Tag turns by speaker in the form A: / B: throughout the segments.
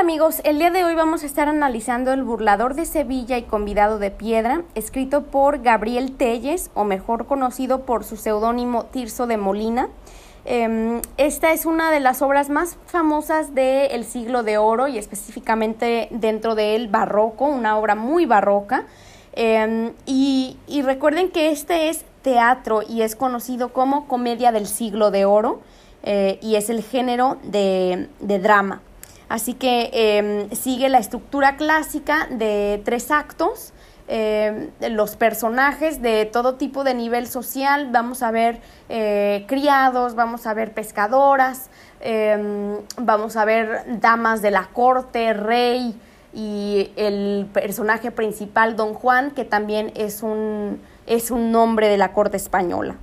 A: Hola amigos, el día de hoy vamos a estar analizando El burlador de Sevilla y convidado de piedra, escrito por Gabriel Telles, o mejor conocido por su seudónimo Tirso de Molina. Em, esta es una de las obras más famosas del siglo de oro y específicamente dentro del barroco, una obra muy barroca. Em, y, recuerden que este es teatro y es conocido como comedia del siglo de oro eh, y es el género de drama. Así que em, sigue la estructura clásica de tres actos. Em, los personajes de todo tipo de nivel social, vamos a ver eh, criados, vamos a ver pescadoras, em, vamos a ver damas de la corte, rey y el personaje principal, don Juan, que también es un, es un nombre de la corte española.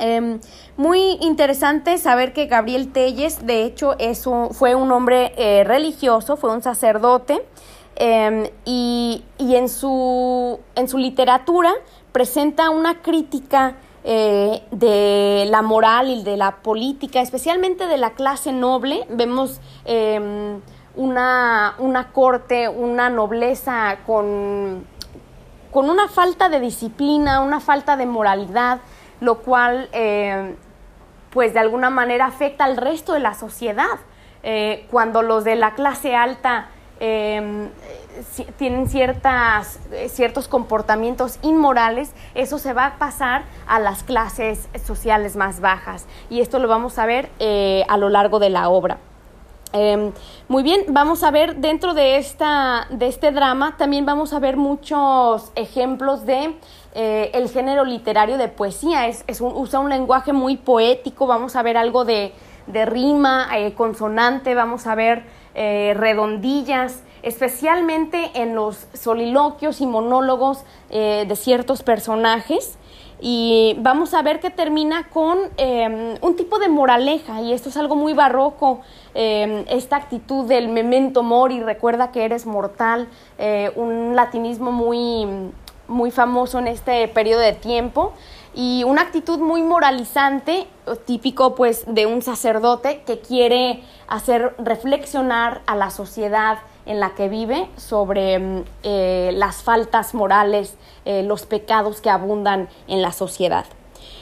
A: Em, muy interesante saber que Gabriel Telles, de hecho, es fue un hombre eh, religioso, fue un sacerdote, em, y, en, su, en su literatura presenta una crítica eh, de la moral y de la política, especialmente de la clase noble. Vemos em, una, una corte, una nobleza con, con una falta de disciplina, una falta de moralidad lo cual eh, pues de alguna manera afecta al resto de la sociedad. Eh, cuando los de la clase alta em, tienen ciertas, ciertos comportamientos inmorales, eso se va a pasar a las clases sociales más bajas. Y esto lo vamos a ver eh, a lo largo de la obra. Em, muy bien, vamos a ver dentro de, esta, de este drama, también vamos a ver muchos ejemplos de eh, el género literario de poesía. Es, usa un lenguaje muy poético, vamos a ver algo de, rima, eh, consonante, vamos a ver eh, redondillas, especialmente en los soliloquios y monólogos de ciertos personajes y vamos a ver que termina con em, un tipo de moraleja y esto es algo muy barroco, em, esta actitud del memento mori, recuerda que eres mortal, un latinismo muy, muy famoso en este periodo de tiempo y una actitud muy moralizante, típico pues de un sacerdote que quiere hacer reflexionar a la sociedad en la que vive sobre mm, eh, las faltas morales, eh, los pecados que abundan en la sociedad.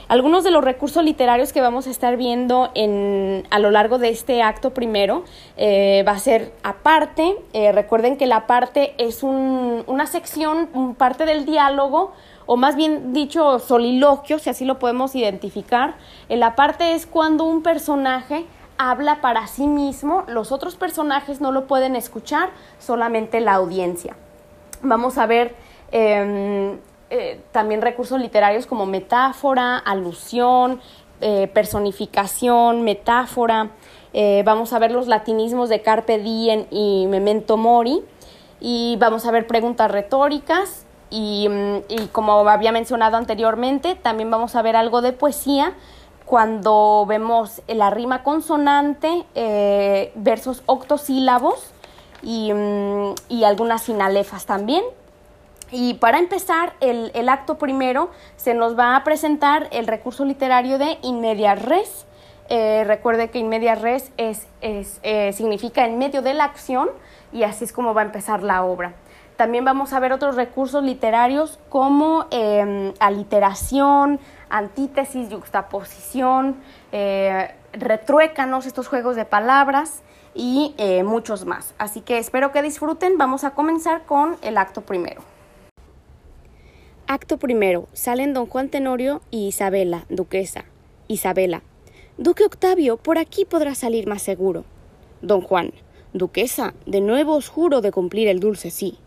A: Algunos de los recursos literarios que vamos a estar viendo en, a lo largo de este acto primero eh, va a ser aparte. recuerden que la parte es una sección, parte del diálogo, o más bien dicho soliloquio, si así lo podemos identificar. La parte es cuando un personaje habla para sí mismo, los otros personajes no lo pueden escuchar, solamente la audiencia. Vamos a ver em, eh, también recursos literarios como metáfora, alusión, eh, personificación, metáfora. Eh, vamos a ver los latinismos de carpe diem y memento mori. Y vamos a ver preguntas retóricas. y mm, como había mencionado anteriormente, también vamos a ver algo de poesía cuando vemos la rima consonante versus octosílabos y, mm, y, algunas sinalefas también. Y para empezar el, acto primero se nos va a presentar el recurso literario de in res. Eh, recuerde que in res es, eh, significa en medio de la acción y así es como va a empezar la obra. También vamos a ver otros recursos literarios como em, aliteración, antítesis, yuxtaposición, eh, retruécanos, estos juegos de palabras y muchos más. Así que espero que disfruten. Vamos a comenzar con el acto primero. Acto primero. Salen don Juan Tenorio y Isabela, duquesa. Isabela. Duque Octavio, por aquí podrá salir más seguro. Don Juan. Duquesa, de nuevo os juro de cumplir el dulce sí.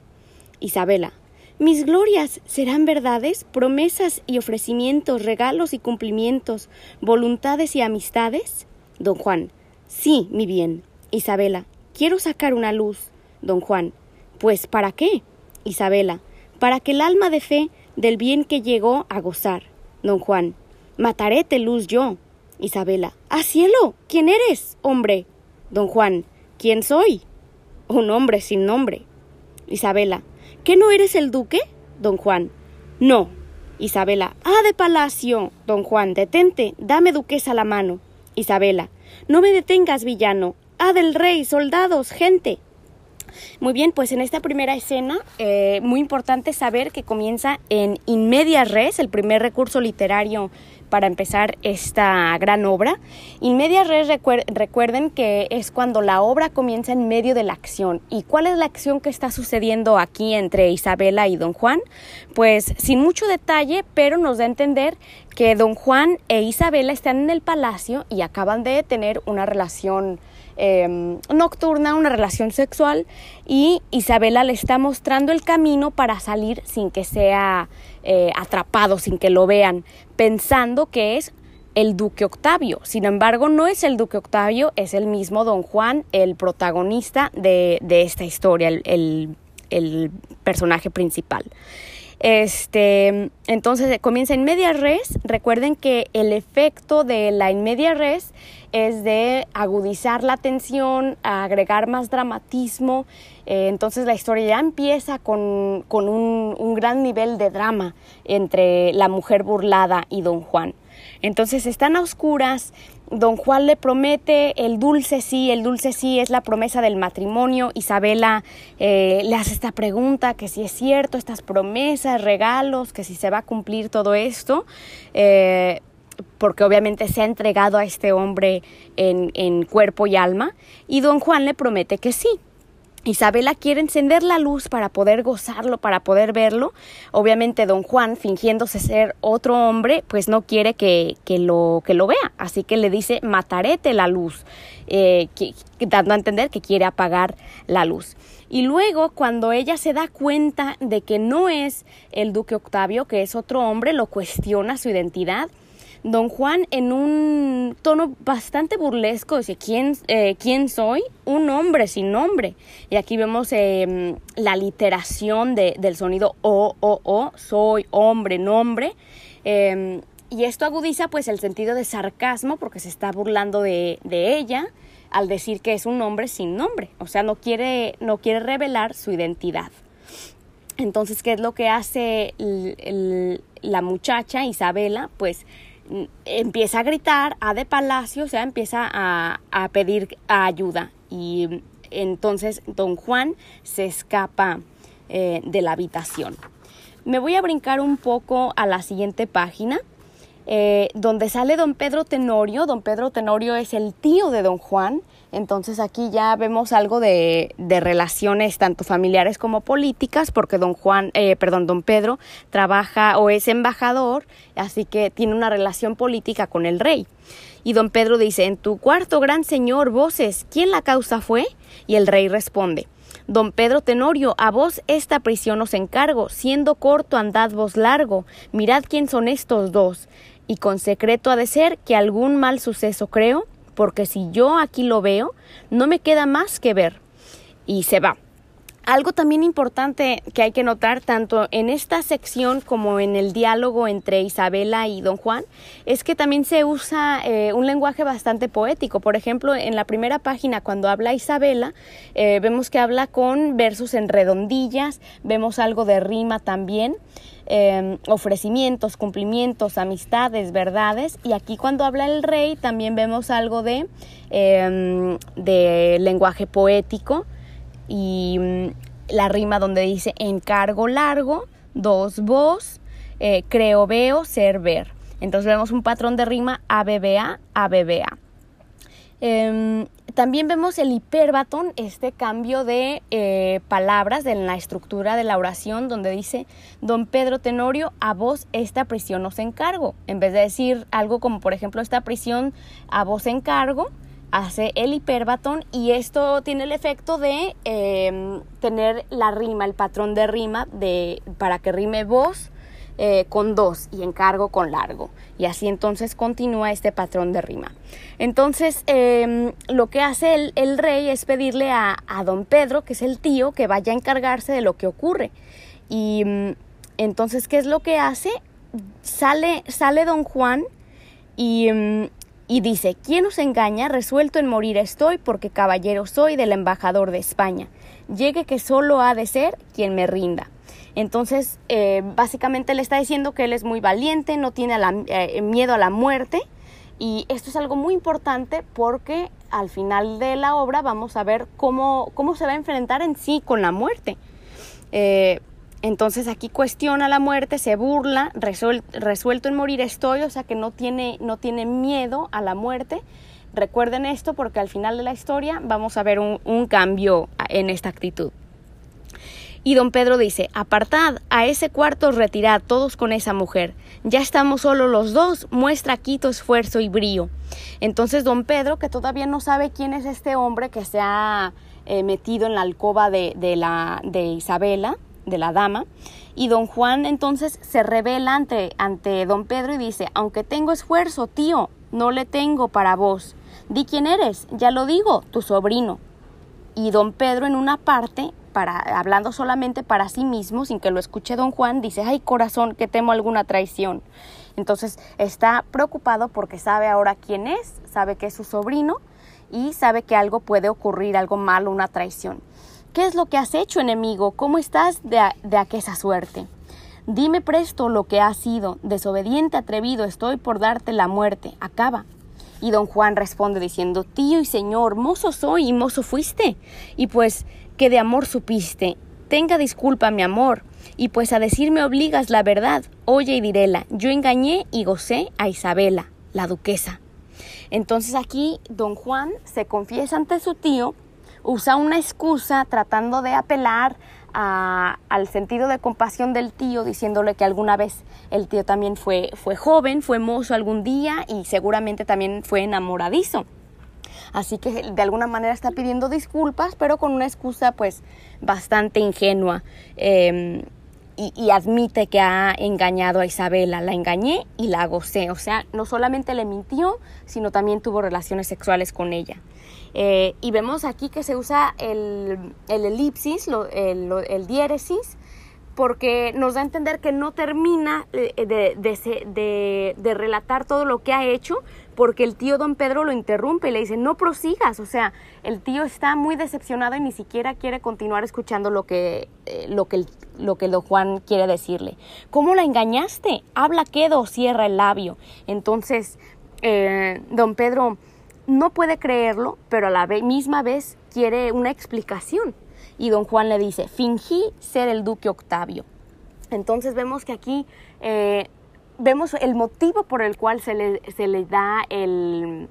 A: Isabela. Mis glorias serán verdades, promesas y ofrecimientos, regalos y cumplimientos, voluntades y amistades. Don Juan. Sí, mi bien. Isabela. Quiero sacar una luz. Don Juan. Pues ¿para qué? Isabela. Para que el alma de fe del bien que llegó a gozar. Don Juan. Mataréte luz yo. Isabela. ¡A cielo! ¿Quién eres, hombre? Don Juan. ¿Quién soy? Un hombre sin nombre. Isabela. ¿Qué no eres el duque? Don Juan. No. Isabela. Ah, de palacio. Don Juan. Detente. Dame duquesa la mano. Isabela. No me detengas, villano. Ah, del rey, soldados, gente. Muy bien, pues en esta primera escena, eh, muy importante saber que comienza en In Media Res, el primer recurso literario para empezar esta gran obra. In Media Res, recuerden que es cuando la obra comienza en medio de la acción. ¿Y cuál es la acción que está sucediendo aquí entre Isabela y Don Juan? Pues sin mucho detalle, pero nos da a entender que Don Juan e Isabela están en el palacio y acaban de tener una relación Em, nocturna, una relación sexual y Isabela le está mostrando el camino para salir sin que sea eh, atrapado, sin que lo vean, pensando que es el duque Octavio. Sin embargo, no es el duque Octavio, es el mismo don Juan, el protagonista de, esta historia, el, el personaje principal. Este, entonces comienza en media res. Recuerden que el efecto de la en media res es de agudizar la tensión, agregar más dramatismo. Eh, entonces la historia ya empieza con, un, un gran nivel de drama entre la mujer burlada y don Juan. Entonces están a oscuras, don Juan le promete el dulce sí, el dulce sí es la promesa del matrimonio. Isabela eh, le hace esta pregunta, que si es cierto, estas promesas, regalos, que si se va a cumplir todo esto. Eh, porque obviamente se ha entregado a este hombre en, en cuerpo y alma, y don Juan le promete que sí, Isabela quiere encender la luz para poder gozarlo, para poder verlo. Obviamente don Juan, fingiéndose ser otro hombre, pues no quiere que, lo, que lo vea. Así que le dice, matarete la luz, eh, dando a entender que quiere apagar la luz. Y luego, cuando ella se da cuenta de que no es el duque Octavio, que es otro hombre, lo cuestiona su identidad Don Juan en un tono bastante burlesco dice, ¿quién, eh, ¿quién soy? Un hombre sin nombre. Y aquí vemos em, la literación del sonido O, O, O, soy hombre, nombre. Em, y esto agudiza pues el sentido de sarcasmo porque se está burlando de, ella al decir que es un hombre sin nombre. O sea, no quiere, no quiere revelar su identidad. Entonces, ¿qué es lo que hace la muchacha Isabela? Pues empieza a gritar, a de palacio, o sea, empieza a, pedir ayuda. Y entonces don Juan se escapa eh, de la habitación. Me voy a brincar un poco a la siguiente página, eh, donde sale don Pedro Tenorio. Don Pedro Tenorio es el tío de don Juan entonces aquí ya vemos algo de, relaciones tanto familiares como políticas, porque don Juan, eh, perdón, don Pedro trabaja o es embajador, así que tiene una relación política con el rey. Y don Pedro dice, en tu cuarto gran señor, voces, ¿quién la causa fue? Y el rey responde, Don Pedro Tenorio, a vos esta prisión os encargo, siendo corto andad vos largo, mirad quién son estos dos, y con secreto ha de ser que algún mal suceso creo, porque si yo aquí lo veo, no me queda más que ver. Y se va. Algo también importante que hay que notar tanto en esta sección como en el diálogo entre Isabela y don Juan es que también se usa eh, un lenguaje bastante poético. Por ejemplo, en la primera página cuando habla Isabela eh, vemos que habla con versos en redondillas, vemos algo de rima también. Em, ofrecimientos, cumplimientos, amistades, verdades. Y aquí cuando habla el rey también vemos algo de, em, de lenguaje poético y mm, la rima donde dice encargo largo, dos voz, eh, creo veo, ser ver. Entonces vemos un patrón de rima ABBA, ABBA. Em, también vemos el hiperbatón, este cambio de eh, palabras en la estructura de la oración donde dice, don Pedro Tenorio, a vos esta prisión os encargo. En vez de decir algo como, por ejemplo, esta prisión a vos encargo, hace el hiperbatón y esto tiene el efecto de em, tener la rima, el patrón de rima de, para que rime voz eh, con dos y encargo con largo. Y así entonces continúa este patrón de rima. Entonces em, lo que hace el, rey es pedirle a, don Pedro, que es el tío, que vaya a encargarse de lo que ocurre. Y mm, entonces, ¿qué es lo que hace? Sale, sale don Juan y... Y dice, ¿quién os engaña? Resuelto en morir estoy porque caballero soy del embajador de España. Llegue que solo ha de ser quien me rinda. Entonces, eh, básicamente le está diciendo que él es muy valiente, no tiene eh, miedo a la muerte Y esto es algo muy importante porque al final de la obra vamos a ver cómo, cómo se va a enfrentar en sí con la muerte. Eh, entonces aquí cuestiona la muerte, se burla, resuelto en morir estoy, o sea que no tiene, no tiene miedo a la muerte. Recuerden esto porque al final de la historia vamos a ver un, cambio en esta actitud. Y don Pedro dice, apartad, a ese cuarto retirad todos con esa mujer. Ya estamos solo los dos, muestra aquí tu esfuerzo y brío. Entonces don Pedro, que todavía no sabe quién es este hombre que se ha eh, metido en la alcoba de, de, la, de Isabela, de la dama, y don Juan entonces se revela ante, ante don Pedro y dice, aunque tengo esfuerzo, tío, no le tengo para vos. Di quién eres, ya lo digo, tu sobrino. Y don Pedro en una parte para, hablando solamente para sí mismo, sin que lo escuche don Juan, dice, ay corazón, que temo alguna traición. Entonces está preocupado porque sabe ahora quién es, sabe que es su sobrino y sabe que algo puede ocurrir, algo malo, una traición. ¿Qué es lo que has hecho, enemigo? ¿Cómo estás de, de aquella suerte? Dime presto lo que has sido, desobediente, atrevido, estoy por darte la muerte, acaba. Y don Juan responde diciendo, tío y señor, mozo soy y mozo fuiste. Y pues que de amor supiste. Tenga disculpa, mi amor, y pues a decirme obligas la verdad. Oye y diréla, yo engañé y gocé a Isabela, la duquesa. Entonces aquí don Juan se confiesa ante su tío, usa una excusa tratando de apelar al sentido de compasión del tío, diciéndole que alguna vez el tío también fue, fue joven, fue mozo algún día y seguramente también fue enamoradizo. Así que de alguna manera está pidiendo disculpas, pero con una excusa pues bastante ingenua. Em, y, admite que ha engañado a Isabela. La engañé y la gocé. O sea, no solamente le mintió, sino también tuvo relaciones sexuales con ella. Eh, y vemos aquí que se usa el, elipsis, el, el diéresis, porque nos da a entender que no termina eh, de, de, relatar todo lo que ha hecho, porque el tío don Pedro lo interrumpe y le dice, no prosigas, o sea, el tío está muy decepcionado y ni siquiera quiere continuar escuchando lo que, eh, lo que, lo que don Juan quiere decirle. ¿Cómo la engañaste? Habla quedo, cierra el labio. Entonces, don Pedro no puede creerlo, pero a la misma vez quiere una explicación y don Juan le dice, fingí ser el duque Octavio. Entonces vemos que aquí eh, vemos el motivo por el cual se le, se le da el,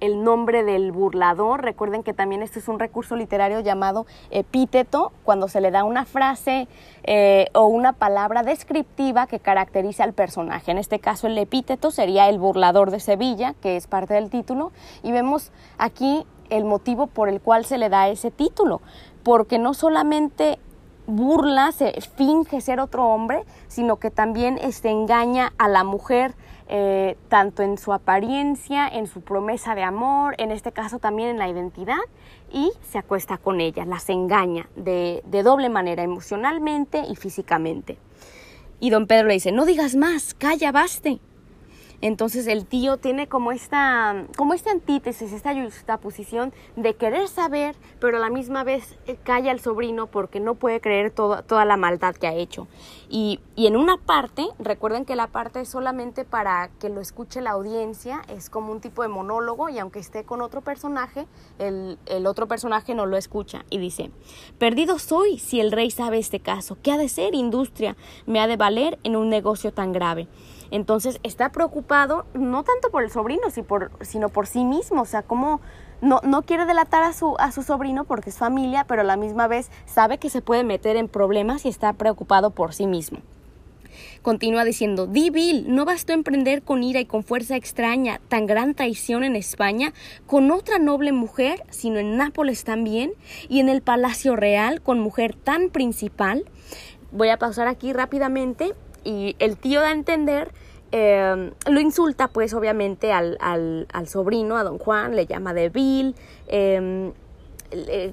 A: el nombre del burlador. Recuerden que también este es un recurso literario llamado epíteto, cuando se le da una frase eh, o una palabra descriptiva que caracteriza al personaje. En este caso el epíteto sería el burlador de Sevilla, que es parte del título, y vemos aquí el motivo por el cual se le da ese título porque no solamente burla, se finge ser otro hombre, sino que también este, engaña a la mujer, eh, tanto en su apariencia, en su promesa de amor, en este caso también en la identidad, y se acuesta con ella, las engaña de, de doble manera, emocionalmente y físicamente. Y don Pedro le dice, no digas más, calla, baste. Entonces el tío tiene como esta, como esta antítesis, esta posición de querer saber, pero a la misma vez eh, calla al sobrino porque no puede creer toda la maldad que ha hecho. Y, en una parte, recuerden que la parte es solamente para que lo escuche la audiencia, es como un tipo de monólogo y aunque esté con otro personaje, el, el otro personaje no lo escucha y dice, perdido soy si el rey sabe este caso, ¿qué ha de ser industria? Me ha de valer en un negocio tan grave. Entonces está preocupado no tanto por el sobrino, sino por sí mismo, o sea, como no, no quiere delatar a su, a su sobrino porque es familia, pero a la misma vez sabe que se puede meter en problemas y está preocupado por sí mismo. Continúa diciendo, Di Bill, no bastó emprender con ira y con fuerza extraña tan gran traición en España con otra noble mujer, sino en Nápoles también, y en el Palacio Real con mujer tan principal. Voy a pasar aquí rápidamente y el tío da a entender, em, lo insulta pues obviamente al, sobrino, a don Juan, le llama débil, eh,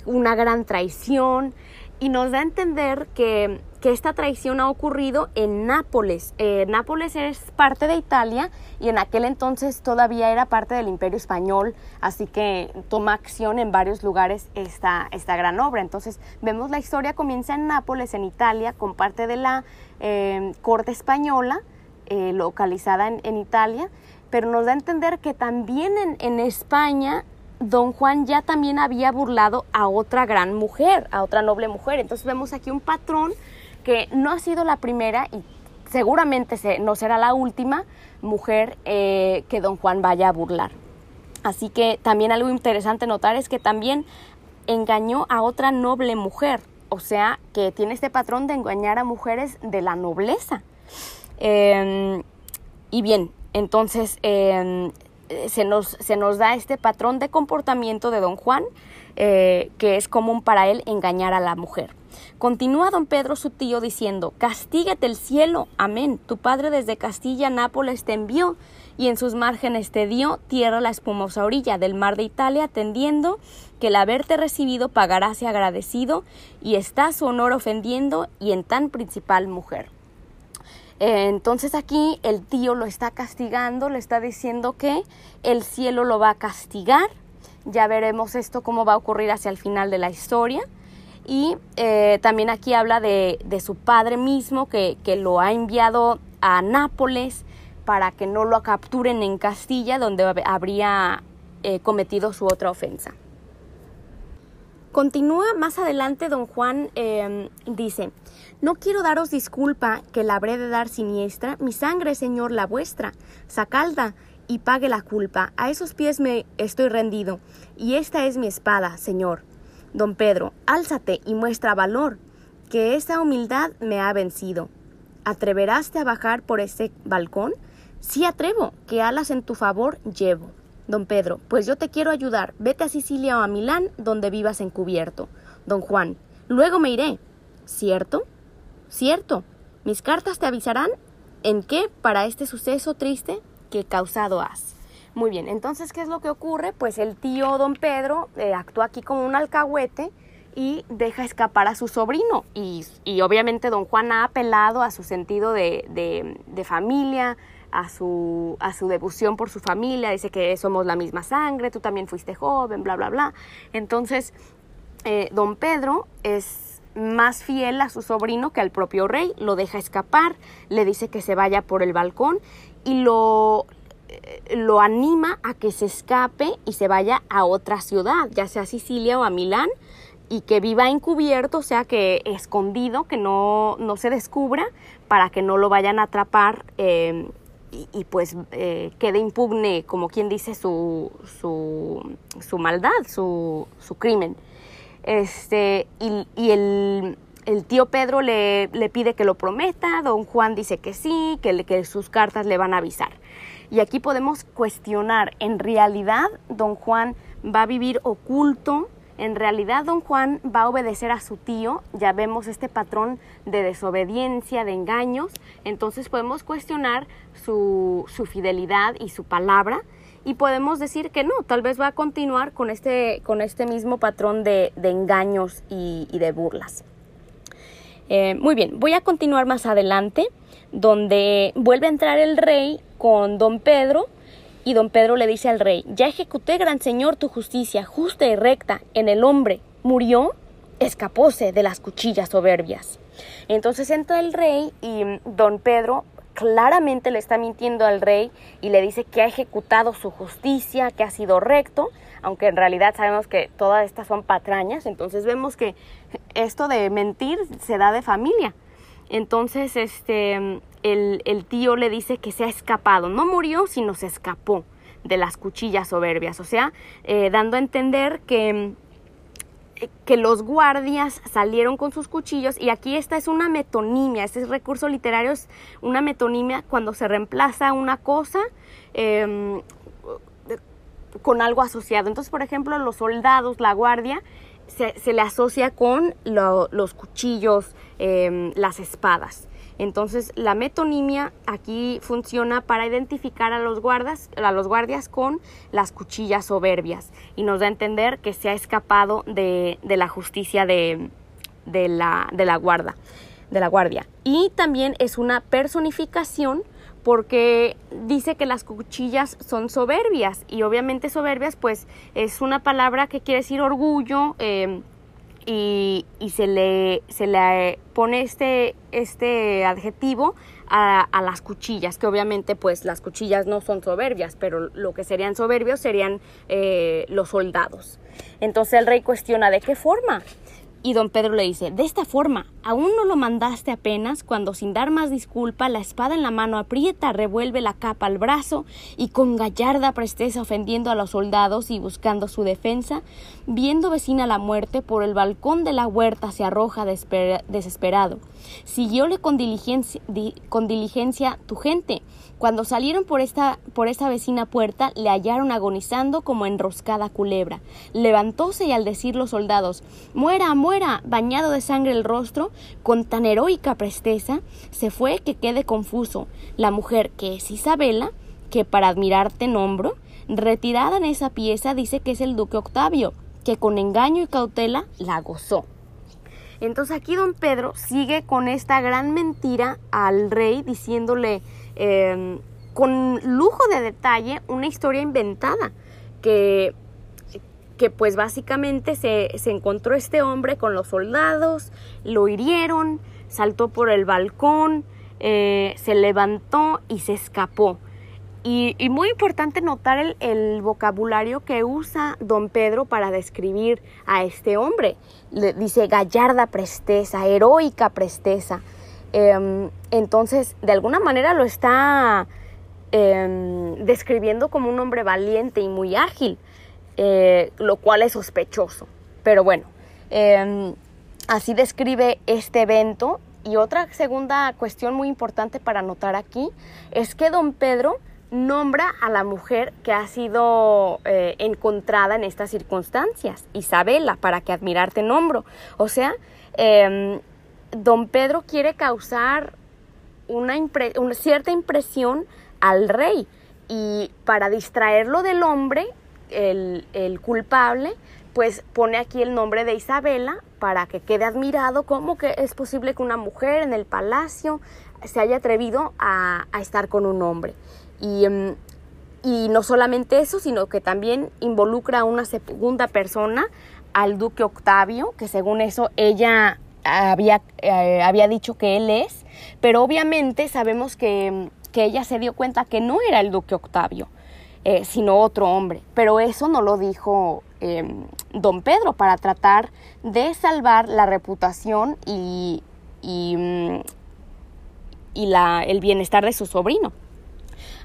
A: una gran traición y nos da a entender que, esta traición ha ocurrido en Nápoles. Eh, Nápoles es parte de Italia y en aquel entonces todavía era parte del imperio español, así que toma acción en varios lugares esta, esta gran obra. Entonces vemos la historia comienza en Nápoles, en Italia, con parte de la eh, corte española. Eh, localizada en, Italia pero nos da a entender que también en, España don Juan ya también había burlado a otra gran mujer, a otra noble mujer. Entonces vemos aquí un patrón que no ha sido la primera y seguramente no será la última mujer eh, que don Juan vaya a burlar. Así que también algo interesante notar es que también engañó a otra noble mujer, o sea, que tiene este patrón de engañar a mujeres de la nobleza. Em, y bien, entonces em, se, nos, da este patrón de comportamiento de don Juan, eh, que es común para él engañar a la mujer. Continúa don Pedro su tío diciendo, Castíguete el cielo, amén. Tu padre desde Castilla Nápoles te envió y en sus márgenes te dio tierra la espumosa orilla del mar de Italia, tendiendo que el haberte recibido pagarase agradecido y está su honor ofendiendo y en tan principal mujer. Eh, entonces aquí el tío lo está castigando, le está diciendo que el cielo lo va a castigar. Ya veremos esto cómo va a ocurrir hacia el final de la historia. Y eh, también aquí habla de, su padre mismo que, lo ha enviado a Nápoles para que no lo capturen en Castilla, donde habría eh, cometido su otra ofensa. Continúa más adelante, don Juan em, dice, no quiero daros disculpa que la habré de dar siniestra, mi sangre, Señor, la vuestra, sacalda y pague la culpa. A esos pies me estoy rendido, y esta es mi espada, Señor. Don Pedro, álzate y muestra valor, que esta humildad me ha vencido. ¿Atreveraste a bajar por ese balcón? Sí atrevo, que alas en tu favor llevo. Don Pedro, pues yo te quiero ayudar. Vete a Sicilia o a Milán, donde vivas encubierto. Don Juan, luego me iré. ¿Cierto? Cierto. Mis cartas te avisarán en qué para este suceso triste que causado has. Muy bien, entonces, ¿qué es lo que ocurre? Pues el tío don Pedro eh, actúa aquí como un alcahuete y deja escapar a su sobrino. Y, obviamente don Juan ha apelado a su sentido de, de familia, a su, a su devoción por su familia, dice que somos la misma sangre, tú también fuiste joven, bla, bla, bla. Entonces, eh, don Pedro es más fiel a su sobrino que al propio rey, lo deja escapar, le dice que se vaya por el balcón y lo, lo anima a que se escape y se vaya a otra ciudad, ya sea a Sicilia o a Milán, y que viva encubierto, o sea que escondido, que no, no se descubra, para que no lo vayan a atrapar eh, y, pues eh, quede impugne, como quien dice, su, su, su maldad, su, su, crimen. Este, y, y el, el, tío Pedro le, le, pide que lo prometa, don Juan dice que sí, que, que sus cartas le van a avisar. Y aquí podemos cuestionar, ¿en realidad don Juan va a vivir oculto en realidad don Juan va a obedecer a su tío, ya vemos este patrón de desobediencia, de engaños, entonces podemos cuestionar su, fidelidad y su palabra. Y podemos decir que no, tal vez va a continuar con este, con este mismo patrón de, engaños y, de burlas. Eh, muy bien, voy a continuar más adelante, donde vuelve a entrar el rey con don Pedro y don Pedro le dice al rey, ya ejecuté, gran señor, tu justicia, justa y recta, en el hombre. ¿Murió? Escapóse de las cuchillas soberbias. Entonces entra el rey y don Pedro claramente le está mintiendo al rey y le dice que ha ejecutado su justicia, que ha sido recto, aunque en realidad sabemos que todas estas son patrañas, entonces vemos que esto de mentir se da de familia. Entonces, este, el, tío le dice que se ha escapado. No murió, sino se escapó de las cuchillas soberbias. O sea, eh, dando a entender que, que los guardias salieron con sus cuchillos y aquí esta es una metonimia, este recurso literario es una metonimia cuando se reemplaza una cosa em, con algo asociado. Entonces, por ejemplo, los soldados, la guardia, se, le asocia con los cuchillos, em, las espadas. Entonces, la metonimia aquí funciona para identificar a los, guardas, a los guardias con las cuchillas soberbias y nos da a entender que se ha escapado de, la justicia de, la, de, la guarda, de la guardia. Y también es una personificación porque dice que las cuchillas son soberbias y obviamente soberbias pues es una palabra que quiere decir orgullo, em, y, se, le, se le pone este, este adjetivo a, las cuchillas, que obviamente pues las cuchillas no son soberbias, pero lo que serían soberbios serían eh, los soldados. Entonces el rey cuestiona, ¿de qué forma? Y don Pedro le dice, de esta forma, aún no lo mandaste apenas cuando sin dar más disculpa la espada en la mano aprieta, revuelve la capa al brazo y con gallarda presteza ofendiendo a los soldados y buscando su defensa, viendo vecina la muerte por el balcón de la huerta se arroja desesperado. Siguióle con diligencia, con diligencia tu gente, cuando salieron por esta, por esta vecina puerta, le hallaron agonizando como enroscada culebra. Levantóse y al decir los soldados, muera, muera, bañado de sangre el rostro, con tan heroica presteza, se fue que quede confuso. La mujer, que es Isabela, que para admirarte nombro, retirada en esa pieza dice que es el duque Octavio, que con engaño y cautela la gozó. Entonces aquí don Pedro sigue con esta gran mentira al rey diciéndole Em, con lujo de detalle una historia inventada que, que pues básicamente se, encontró este hombre con los soldados, lo hirieron, saltó por el balcón, eh, se levantó y se escapó. Y, muy importante notar el, el, vocabulario que usa don Pedro para describir a este hombre. Le dice gallarda presteza, heroica presteza, Em, entonces, de alguna manera lo está em, describiendo como un hombre valiente y muy ágil, eh, lo cual es sospechoso. Pero bueno, em, así describe este evento. Y otra segunda cuestión muy importante para notar aquí es que don Pedro nombra a la mujer que ha sido eh, encontrada en estas circunstancias, Isabela, para que admirarte nombro. O sea, don Pedro quiere causar una, cierta impresión al rey y para distraerlo del hombre, el, culpable, pues pone aquí el nombre de Isabela para que quede admirado cómo que es posible que una mujer en el palacio se haya atrevido a, estar con un hombre. Y, mm, y, no solamente eso, sino que también involucra a una segunda persona, al duque Octavio, que según eso ella había, eh, había dicho que él es, pero obviamente sabemos que, ella se dio cuenta que no era el duque Octavio, eh, sino otro hombre, pero eso no lo dijo em, don Pedro para tratar de salvar la reputación y, y, mm, y la, el bienestar de su sobrino.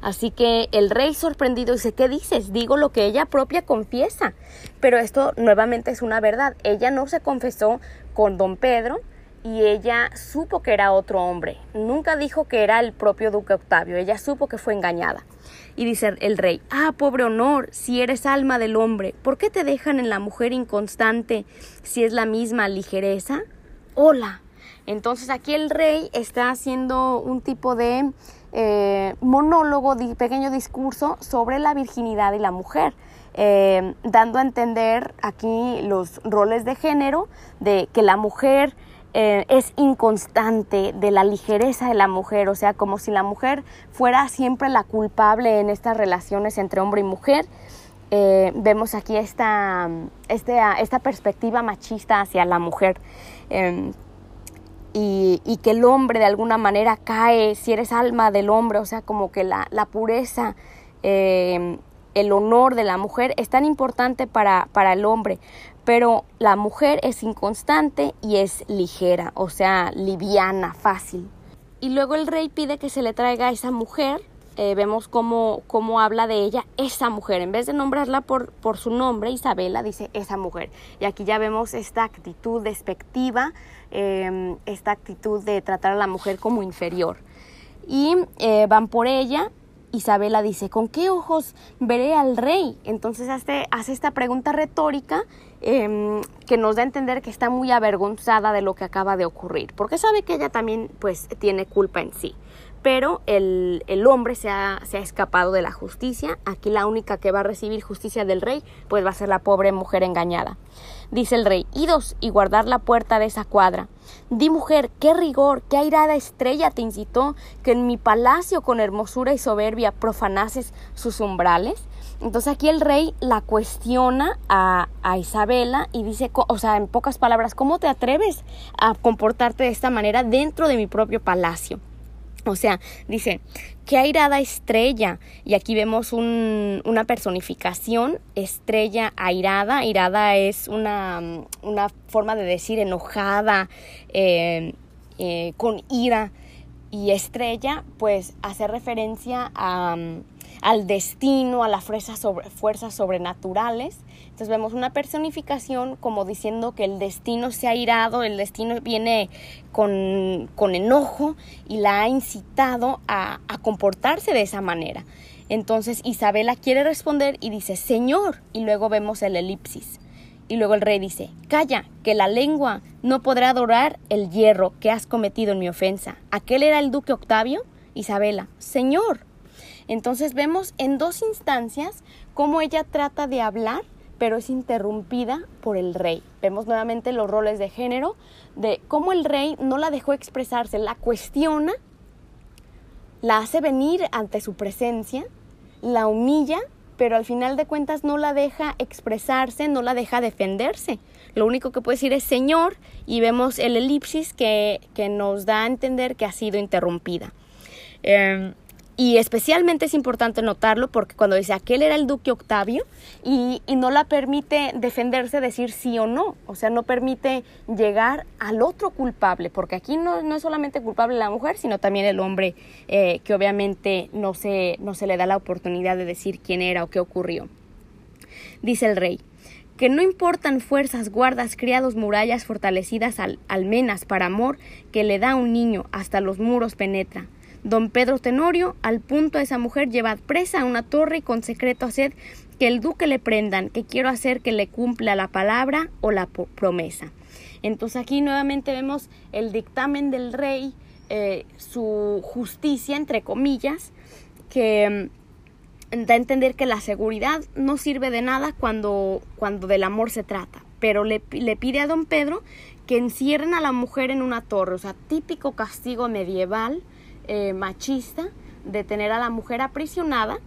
A: Así que el rey sorprendido dice, ¿qué dices? Digo lo que ella propia confiesa. Pero esto nuevamente es una verdad. Ella no se confesó con don Pedro y ella supo que era otro hombre. Nunca dijo que era el propio duque Octavio. Ella supo que fue engañada. Y dice el rey, ah, pobre honor, si eres alma del hombre, ¿por qué te dejan en la mujer inconstante si es la misma ligereza? Hola. Entonces aquí el rey está haciendo un tipo de eh, monólogo, pequeño discurso sobre la virginidad y la mujer, eh, dando a entender aquí los roles de género, de que la mujer eh, es inconstante, de la ligereza de la mujer, o sea, como si la mujer fuera siempre la culpable en estas relaciones entre hombre y mujer. vemos aquí esta, esta, esta perspectiva machista hacia la mujer y, que el hombre de alguna manera cae, si eres alma del hombre, o sea, como que la, pureza, eh, el honor de la mujer es tan importante para, para el hombre, pero la mujer es inconstante y es ligera, o sea, liviana, fácil. Y luego el rey pide que se le traiga a esa mujer eh, vemos cómo, cómo, habla de ella esa mujer. En vez de nombrarla por, por, su nombre, Isabela dice esa mujer. Y aquí ya vemos esta actitud despectiva, em, esta actitud de tratar a la mujer como inferior. Y eh, van por ella. Isabela dice, ¿con qué ojos veré al rey? Entonces hace, hace esta pregunta retórica em, que nos da a entender que está muy avergonzada de lo que acaba de ocurrir, porque sabe que ella también pues tiene culpa en sí pero el, hombre se ha, se ha, escapado de la justicia. Aquí la única que va a recibir justicia del rey, pues va a ser la pobre mujer engañada. Dice el rey, idos y guardar la puerta de esa cuadra. Di mujer, qué rigor, qué airada estrella te incitó que en mi palacio con hermosura y soberbia profanases sus umbrales. Entonces aquí el rey la cuestiona a, a, Isabela y dice, o sea, en pocas palabras, ¿cómo te atreves a comportarte de esta manera dentro de mi propio palacio? O sea, dice, qué airada estrella. Y aquí vemos un, una personificación, estrella airada. Airada es una, una forma de decir enojada, eh, eh, con ira. Y estrella, pues, hace referencia a al destino, a las fuerzas, sobrenaturales. Entonces vemos una personificación como diciendo que el destino se ha irado, el destino viene con, con enojo y la ha incitado a, a comportarse de esa manera. Entonces Isabela quiere responder y dice, Señor, y luego vemos el elipsis. Y luego el rey dice, Calla, que la lengua no podrá adorar el hierro que has cometido en mi ofensa. ¿Aquel era el duque Octavio? Isabela, Señor, entonces vemos en dos instancias cómo ella trata de hablar, pero es interrumpida por el rey. Vemos nuevamente los roles de género, de cómo el rey no la dejó expresarse, la cuestiona, la hace venir ante su presencia, la humilla, pero al final de cuentas no la deja expresarse, no la deja defenderse. Lo único que puede decir es Señor y vemos el elipsis que, que nos da a entender que ha sido interrumpida. Em, y especialmente es importante notarlo porque cuando dice aquel era el duque Octavio y, no la permite defenderse, decir sí o no, o sea, no permite llegar al otro culpable, porque aquí no, no es solamente culpable la mujer, sino también el hombre eh, que obviamente no se, no se le da la oportunidad de decir quién era o qué ocurrió. Dice el rey, que no importan fuerzas, guardas, criados, murallas fortalecidas, al, almenas para amor que le da un niño, hasta los muros penetra Don Pedro Tenorio, al punto a esa mujer, llevad presa a una torre y con secreto haced que el duque le prendan, que quiero hacer que le cumpla la palabra o la promesa. Entonces aquí nuevamente vemos el dictamen del rey, eh, su justicia, entre comillas, que mm, da a entender que la seguridad no sirve de nada cuando, cuando del amor se trata, pero le, le pide a don Pedro que encierren a la mujer en una torre, o sea, típico castigo medieval, eh, machista de tener a la mujer aprisionada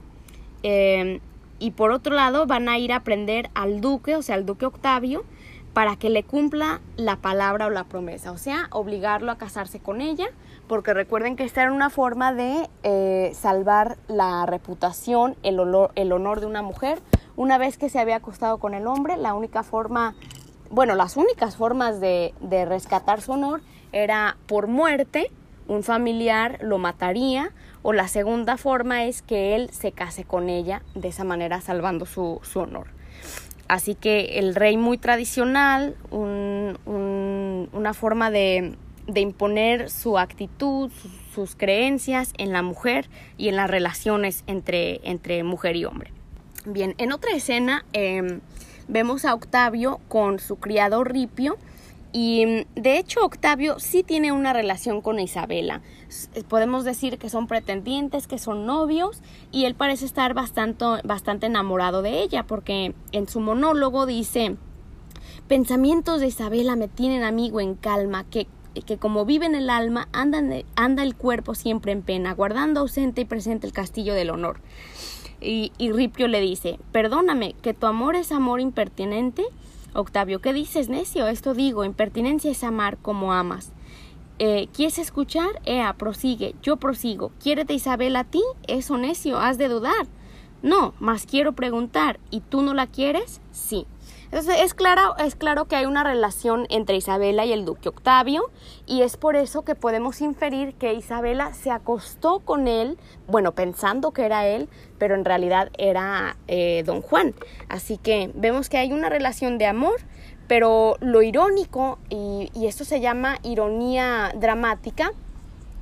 A: eh, y por otro lado van a ir a prender al duque, o sea, al duque Octavio, para que le cumpla la palabra o la promesa, o sea, obligarlo a casarse con ella, porque recuerden que esta era una forma de eh, salvar la reputación, el, el honor de una mujer. Una vez que se había acostado con el hombre, la única forma, bueno, las únicas formas de, de rescatar su honor era por muerte un familiar lo mataría o la segunda forma es que él se case con ella, de esa manera salvando su, honor. Así que el rey muy tradicional, una forma de, imponer su actitud, sus, creencias en la mujer y en las relaciones entre, entre mujer y hombre. Bien, en otra escena em, vemos a Octavio con su criado Ripio, y de hecho Octavio sí tiene una relación con Isabela. Eh, podemos decir que son pretendientes, que son novios y él parece estar bastante, bastante enamorado de ella porque en su monólogo dice, pensamientos de Isabela me tienen amigo en calma, que, que como vive en el alma, anda, el cuerpo siempre en pena, guardando ausente y presente el castillo del honor. Y Ripio le dice, perdóname, que tu amor es amor impertinente Octavio, ¿qué dices, necio? Esto digo, impertinencia es amar como amas. Eh, ¿Quieres escuchar? Ea, prosigue, yo prosigo. ¿Quiérete Isabel a ti? Eso, necio, has de dudar. No, más quiero preguntar, ¿y tú no la quieres? Sí. Entonces es claro, es claro que hay una relación entre Isabela y el duque Octavio y es por eso que podemos inferir que Isabela se acostó con él, bueno, pensando que era él, pero en realidad era eh, don Juan. Así que vemos que hay una relación de amor, pero lo irónico, y, esto se llama ironía dramática,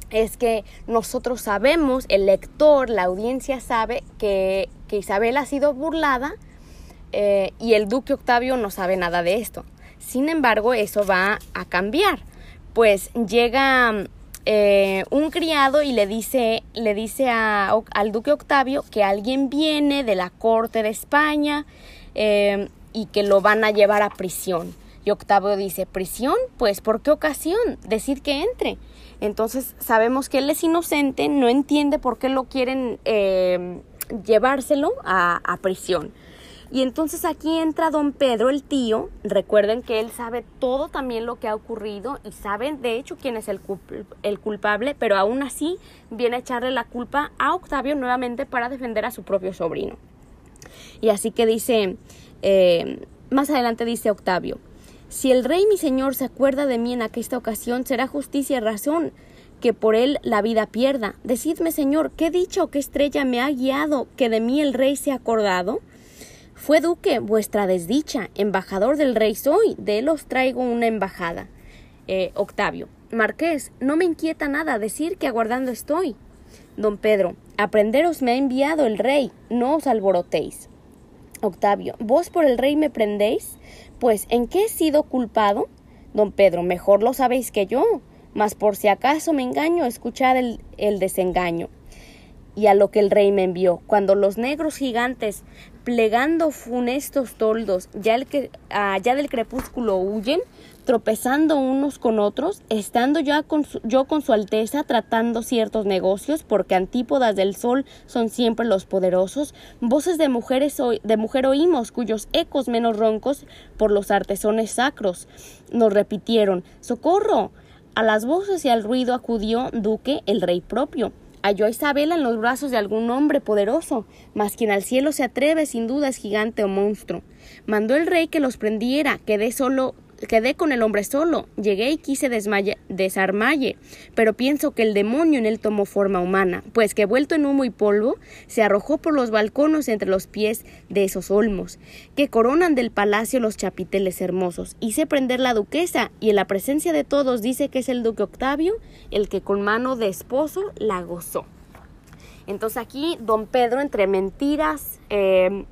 A: es que nosotros sabemos, el lector, la audiencia sabe que, que Isabel ha sido burlada eh, y el duque Octavio no sabe nada de esto. Sin embargo, eso va a cambiar, pues llega eh, un criado y le dice, le dice al duque Octavio que alguien viene de la corte de España eh, y que lo van a llevar a prisión. Y Octavio dice, ¿prisión? Pues ¿por qué ocasión? Decir que entre. Entonces sabemos que él es inocente, no entiende por qué lo quieren llevárselo a, a prisión. Y entonces aquí entra don Pedro, el tío. Recuerden que él sabe todo también lo que ha ocurrido y sabe de hecho quién es el, el, culpable, pero aún así viene a echarle la culpa a Octavio nuevamente para defender a su propio sobrino. Y así que dice, eh, más adelante dice Octavio, si el rey mi señor se acuerda de mí en aquesta ocasión, será justicia y razón que por él la vida pierda. Decidme, señor, ¿qué dicho o qué estrella me ha guiado que de mí el rey se ha acordado? Fue duque vuestra desdicha, embajador del rey soy, de él os traigo una embajada. Eh, Octavio, Marqués, no me inquieta nada decir que aguardando estoy. Don Pedro, aprenderos me ha enviado el rey, no os alborotéis. Octavio, ¿vos por el rey me prendéis? Pues, ¿en qué he sido culpado? Don Pedro, mejor lo sabéis que yo, mas por si acaso me engaño, escuchad el, el desengaño y a lo que el rey me envió. Cuando los negros gigantes, plegando funestos toldos, ya, el que, allá del crepúsculo huyen, tropezando unos con otros, estando yo con, su, yo con su alteza tratando ciertos negocios, porque antípodas del sol son siempre los poderosos, voces de mujeres de mujer oímos, cuyos ecos menos roncos por los artesones sacros nos repitieron Socorro. A las voces y al ruido acudió Duque, el rey propio Halló a Isabela en los brazos de algún hombre poderoso, mas quien al cielo se atreve sin duda es gigante o monstruo. Mandó el rey que los prendiera, quedé solo quedé con el hombre solo, llegué y quise desarmalle, pero pienso que el demonio en él tomó forma humana, pues que vuelto en humo y polvo, se arrojó por los balcones entre los pies de esos olmos, que coronan del palacio los chapiteles hermosos. Hice prender la duquesa, y en la presencia de todos dice que es el duque Octavio, el que con mano de esposo la gozó. Entonces aquí don Pedro, entre mentiras, eh,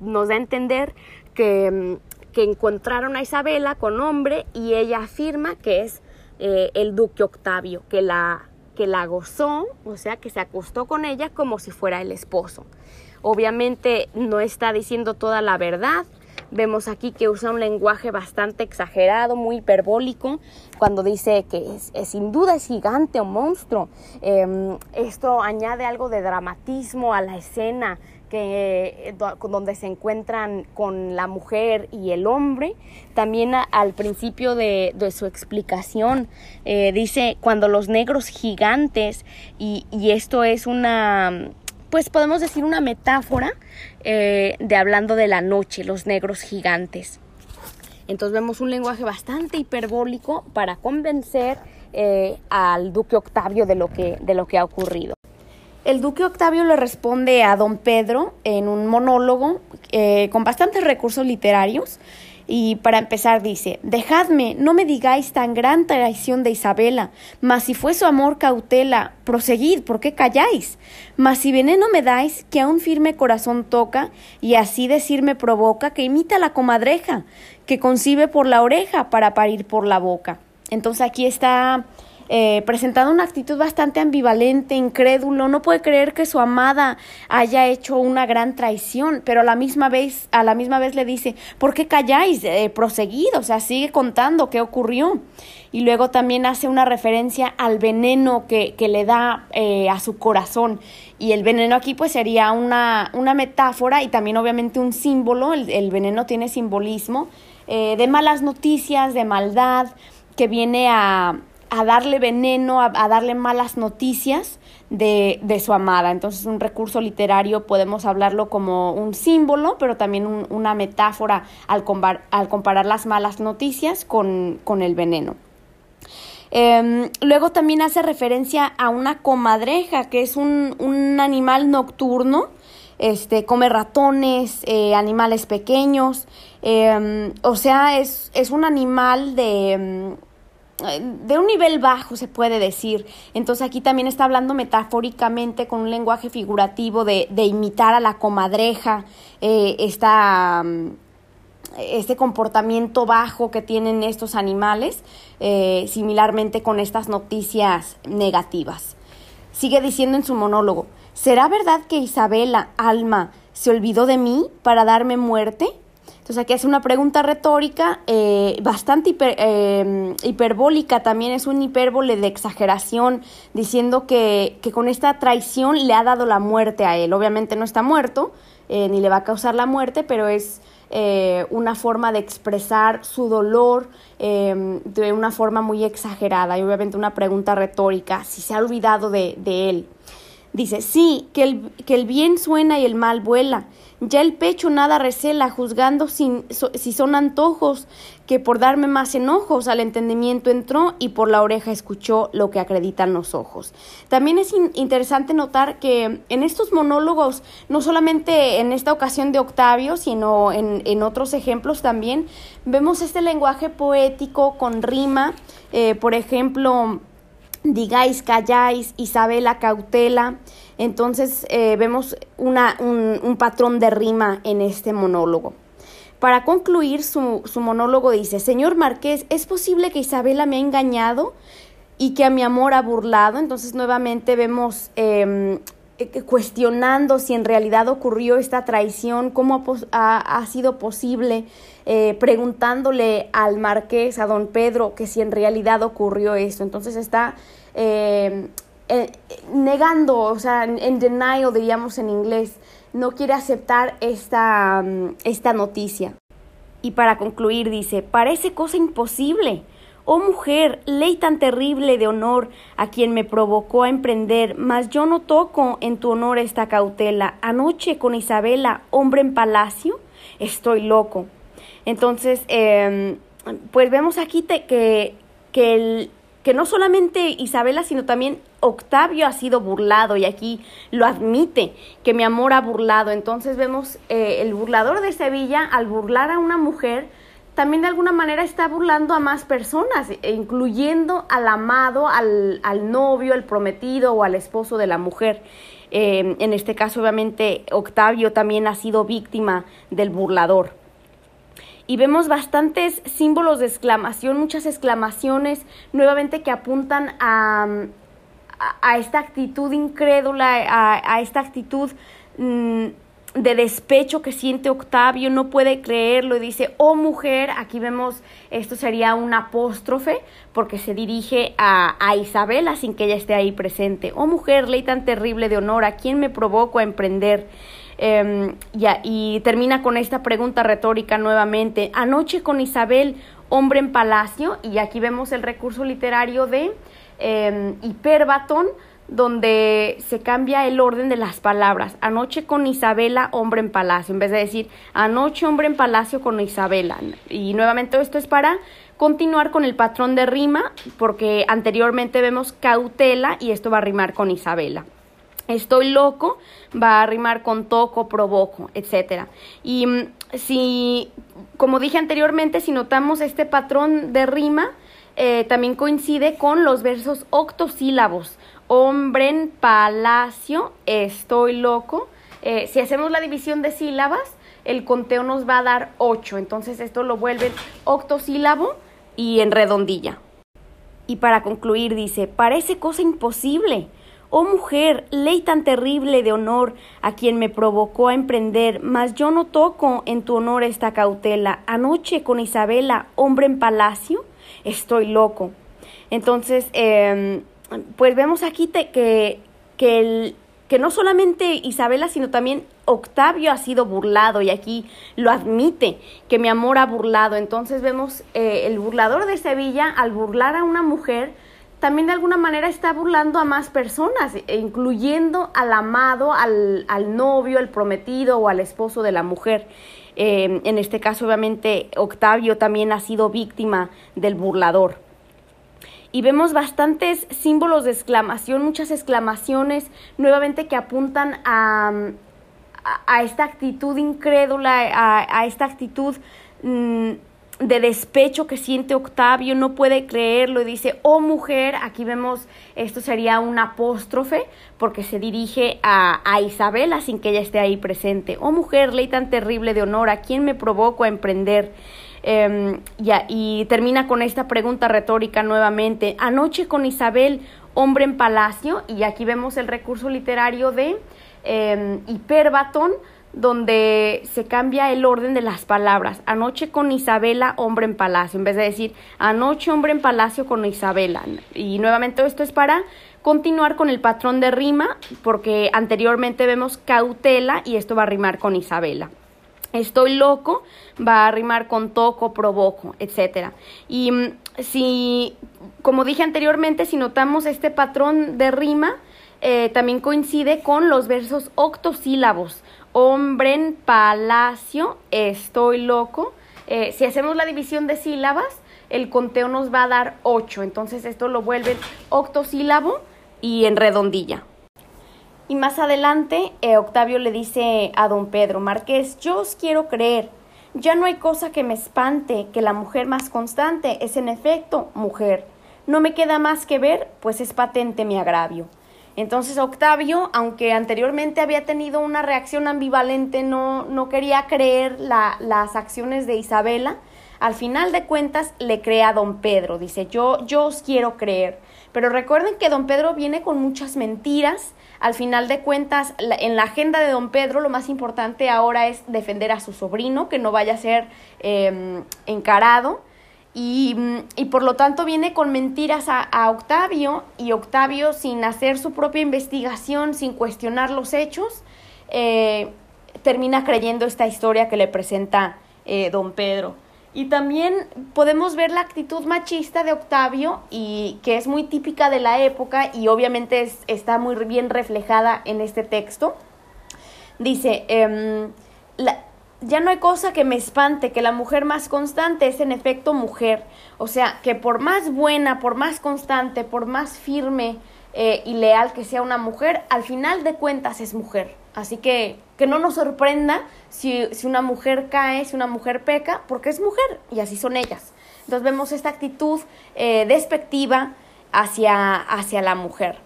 A: nos da a entender que que encontraron a Isabela con hombre y ella afirma que es eh, el duque Octavio, que la, que la gozó, o sea, que se acostó con ella como si fuera el esposo. Obviamente no está diciendo toda la verdad. Vemos aquí que usa un lenguaje bastante exagerado, muy hiperbólico, cuando dice que es, sin duda es gigante o monstruo. Em, esto añade algo de dramatismo a la escena, que, eh, donde se encuentran con la mujer y el hombre. También al principio de, su explicación eh, dice cuando los negros gigantes, y, esto es una, pues podemos decir una metáfora eh, de hablando de la noche, los negros gigantes. Entonces vemos un lenguaje bastante hiperbólico para convencer al duque Octavio de lo que, de lo que ha ocurrido. El duque Octavio le responde a don Pedro en un monólogo eh, con bastantes recursos literarios y para empezar dice, Dejadme, no me digáis tan gran traición de Isabela, mas si fue su amor cautela, proseguid, ¿por qué calláis? Mas si veneno me dais, que a un firme corazón toca, y así decirme provoca, que imita la comadreja, que concibe por la oreja para parir por la boca. Entonces aquí está eh, presentando una actitud bastante ambivalente, incrédulo, no puede creer que su amada haya hecho una gran traición, pero a la misma vez, a la misma vez le dice, ¿por qué calláis? Eh, proseguido, o sea, sigue contando qué ocurrió. Y luego también hace una referencia al veneno que, que le da eh, a su corazón. Y el veneno aquí pues sería una, una metáfora y también obviamente un símbolo, el, el veneno tiene simbolismo eh, de malas noticias, de maldad, que viene a, a darle veneno, a, darle malas noticias de, de, su amada. Entonces un recurso literario podemos hablarlo como un símbolo, pero también una metáfora al, al, comparar las malas noticias con, con el veneno. Em, luego también hace referencia a una comadreja, que es un, un animal nocturno, este, come ratones, eh, animales pequeños, em, o sea, es, es un animal de em, de un nivel bajo se puede decir. Entonces aquí también está hablando metafóricamente con un lenguaje figurativo de, imitar a la comadreja, eh, esta, mm, este comportamiento bajo que tienen estos animales, eh, similarmente con estas noticias negativas. Sigue diciendo en su monólogo, ¿será verdad que Isabela, alma, se olvidó de mí para darme muerte? Entonces aquí hace una pregunta retórica eh, bastante eh, hiperbólica, también es un hipérbole de exageración, diciendo que, que, con esta traición le ha dado la muerte a él. Obviamente no está muerto, eh, ni le va a causar la muerte, pero es una forma de expresar su dolor de una forma muy exagerada y obviamente una pregunta retórica, si se ha olvidado de, de él. Dice, sí, que el, que el bien suena y el mal vuela ya el pecho nada recela, juzgando sin, si son antojos, que por darme más enojos al entendimiento entró y por la oreja escuchó lo que acreditan los ojos. También es interesante notar que en estos monólogos, no solamente en esta ocasión de Octavio, sino en, en otros ejemplos también, vemos este lenguaje poético con rima, eh, por ejemplo, digáis, calláis, Isabela, cautela. Entonces eh, vemos una, un, patrón de rima en este monólogo. Para concluir su, su, monólogo dice, Señor Marqués, ¿es posible que Isabela me ha engañado y que a mi amor ha burlado? Entonces nuevamente vemos em, cuestionando si en realidad ocurrió esta traición, cómo ha, sido posible, eh, preguntándole al marqués, a don Pedro, que si en realidad ocurrió esto. Entonces está eh, negando, o sea, en denial diríamos en inglés, no quiere aceptar esta, mm, esta noticia. Y para concluir dice, parece cosa imposible. Oh mujer, ley tan terrible de honor a quien me provocó a emprender, mas yo no toco en tu honor esta cautela. Anoche con Isabela, hombre en palacio, estoy loco. Entonces, em, pues vemos aquí que, que, el, que no solamente Isabela, sino también Octavio ha sido burlado y aquí lo admite, que mi amor ha burlado. Entonces vemos eh, el burlador de Sevilla al burlar a una mujer, también de alguna manera está burlando a más personas, e incluyendo al amado, al, al novio, al prometido o al esposo de la mujer. Eh, en este caso, obviamente, Octavio también ha sido víctima del burlador. Y vemos bastantes símbolos de exclamación, muchas exclamaciones nuevamente que apuntan a, a, esta actitud incrédula, a, a esta actitud mm, de despecho que siente Octavio, no puede creerlo y dice, oh mujer, aquí vemos, esto sería un apóstrofe porque se dirige a, a Isabela sin que ella esté ahí presente. Oh mujer, ley tan terrible de honor, ¿a quién me provoco a emprender? Ya, y termina con esta pregunta retórica nuevamente. Anoche con Isabel, hombre en palacio, y aquí vemos el recurso literario de eh, hiperbatón, donde se cambia el orden de las palabras. Anoche con Isabela, hombre en palacio, en vez de decir anoche hombre en palacio con Isabela. Y nuevamente esto es para continuar con el patrón de rima, porque anteriormente vemos cautela y esto va a rimar con Isabela. Estoy loco va a rimar con toco, provoco, etc. Y mm, si, como dije anteriormente, si notamos este patrón de rima, eh, también coincide con los versos octosílabos hombre en palacio, estoy loco. Eh, si hacemos la división de sílabas, el conteo nos va a dar 8. Entonces esto lo vuelve octosílabo y en redondilla. Y para concluir dice, parece cosa imposible. Oh mujer, ley tan terrible de honor a quien me provocó a emprender, mas yo no toco en tu honor esta cautela. Anoche con Isabela, hombre en palacio, estoy loco. Entonces, eh, pues vemos aquí que, que, el, que no solamente Isabela, sino también Octavio ha sido burlado y aquí lo admite, que mi amor ha burlado. Entonces vemos eh, el burlador de Sevilla al burlar a una mujer, también de alguna manera está burlando a más personas, e incluyendo al amado, al, al novio, al prometido o al esposo de la mujer. Eh, en este caso, obviamente, Octavio también ha sido víctima del burlador y vemos bastantes símbolos de exclamación, muchas exclamaciones nuevamente que apuntan a, a, esta actitud incrédula, a, esta actitud mm, de despecho que siente Octavio, no puede creerlo y dice, oh mujer, aquí vemos, esto sería un apóstrofe porque se dirige a, a Isabela sin que ella esté ahí presente, oh mujer, ley tan terrible de honor, ¿a quién me provoco a emprender? Em, ya, y termina con esta pregunta retórica nuevamente. Anoche con Isabel, hombre en palacio, y aquí vemos el recurso literario de eh, hiperbatón, donde se cambia el orden de las palabras. Anoche con Isabela, hombre en palacio, en vez de decir anoche hombre en palacio con Isabela. Y nuevamente esto es para continuar con el patrón de rima, porque anteriormente vemos cautela y esto va a rimar con Isabela. Estoy loco va a rimar con toco, provoco, etc. Y mm, si, como dije anteriormente, si notamos este patrón de rima, eh, también coincide con los versos octosílabos. Hombre en palacio, estoy loco. Eh, si hacemos la división de sílabas, el conteo nos va a dar 8. Entonces esto lo vuelve octosílabo y en redondilla. Y más adelante, eh, Octavio le dice a don Pedro Marqués, yo os quiero creer, ya no hay cosa que me espante, que la mujer más constante es en efecto mujer. No me queda más que ver, pues es patente mi agravio. Entonces Octavio, aunque anteriormente había tenido una reacción ambivalente, no, no quería creer las acciones de Isabela, al final de cuentas le cree a don Pedro, dice, yo, yo os quiero creer. Pero recuerden que don Pedro viene con muchas mentiras, al final de cuentas, en la agenda de don Pedro lo más importante ahora es defender a su sobrino, que no vaya a ser em, encarado. Y, por lo tanto viene con mentiras a, Octavio y Octavio sin hacer su propia investigación, sin cuestionar los hechos, eh, termina creyendo esta historia que le presenta eh, don Pedro. Y también podemos ver la actitud machista de Octavio y que es muy típica de la época y obviamente está muy bien reflejada en este texto. Dice, em, ya no hay cosa que me espante, que la mujer más constante es en efecto mujer. O sea, que por más buena, por más constante, por más firme eh, y leal que sea una mujer, al final de cuentas es mujer. Así que que no nos sorprenda si, una mujer cae, si una mujer peca, porque es mujer y así son ellas. Entonces vemos esta actitud eh, despectiva hacia, hacia la mujer.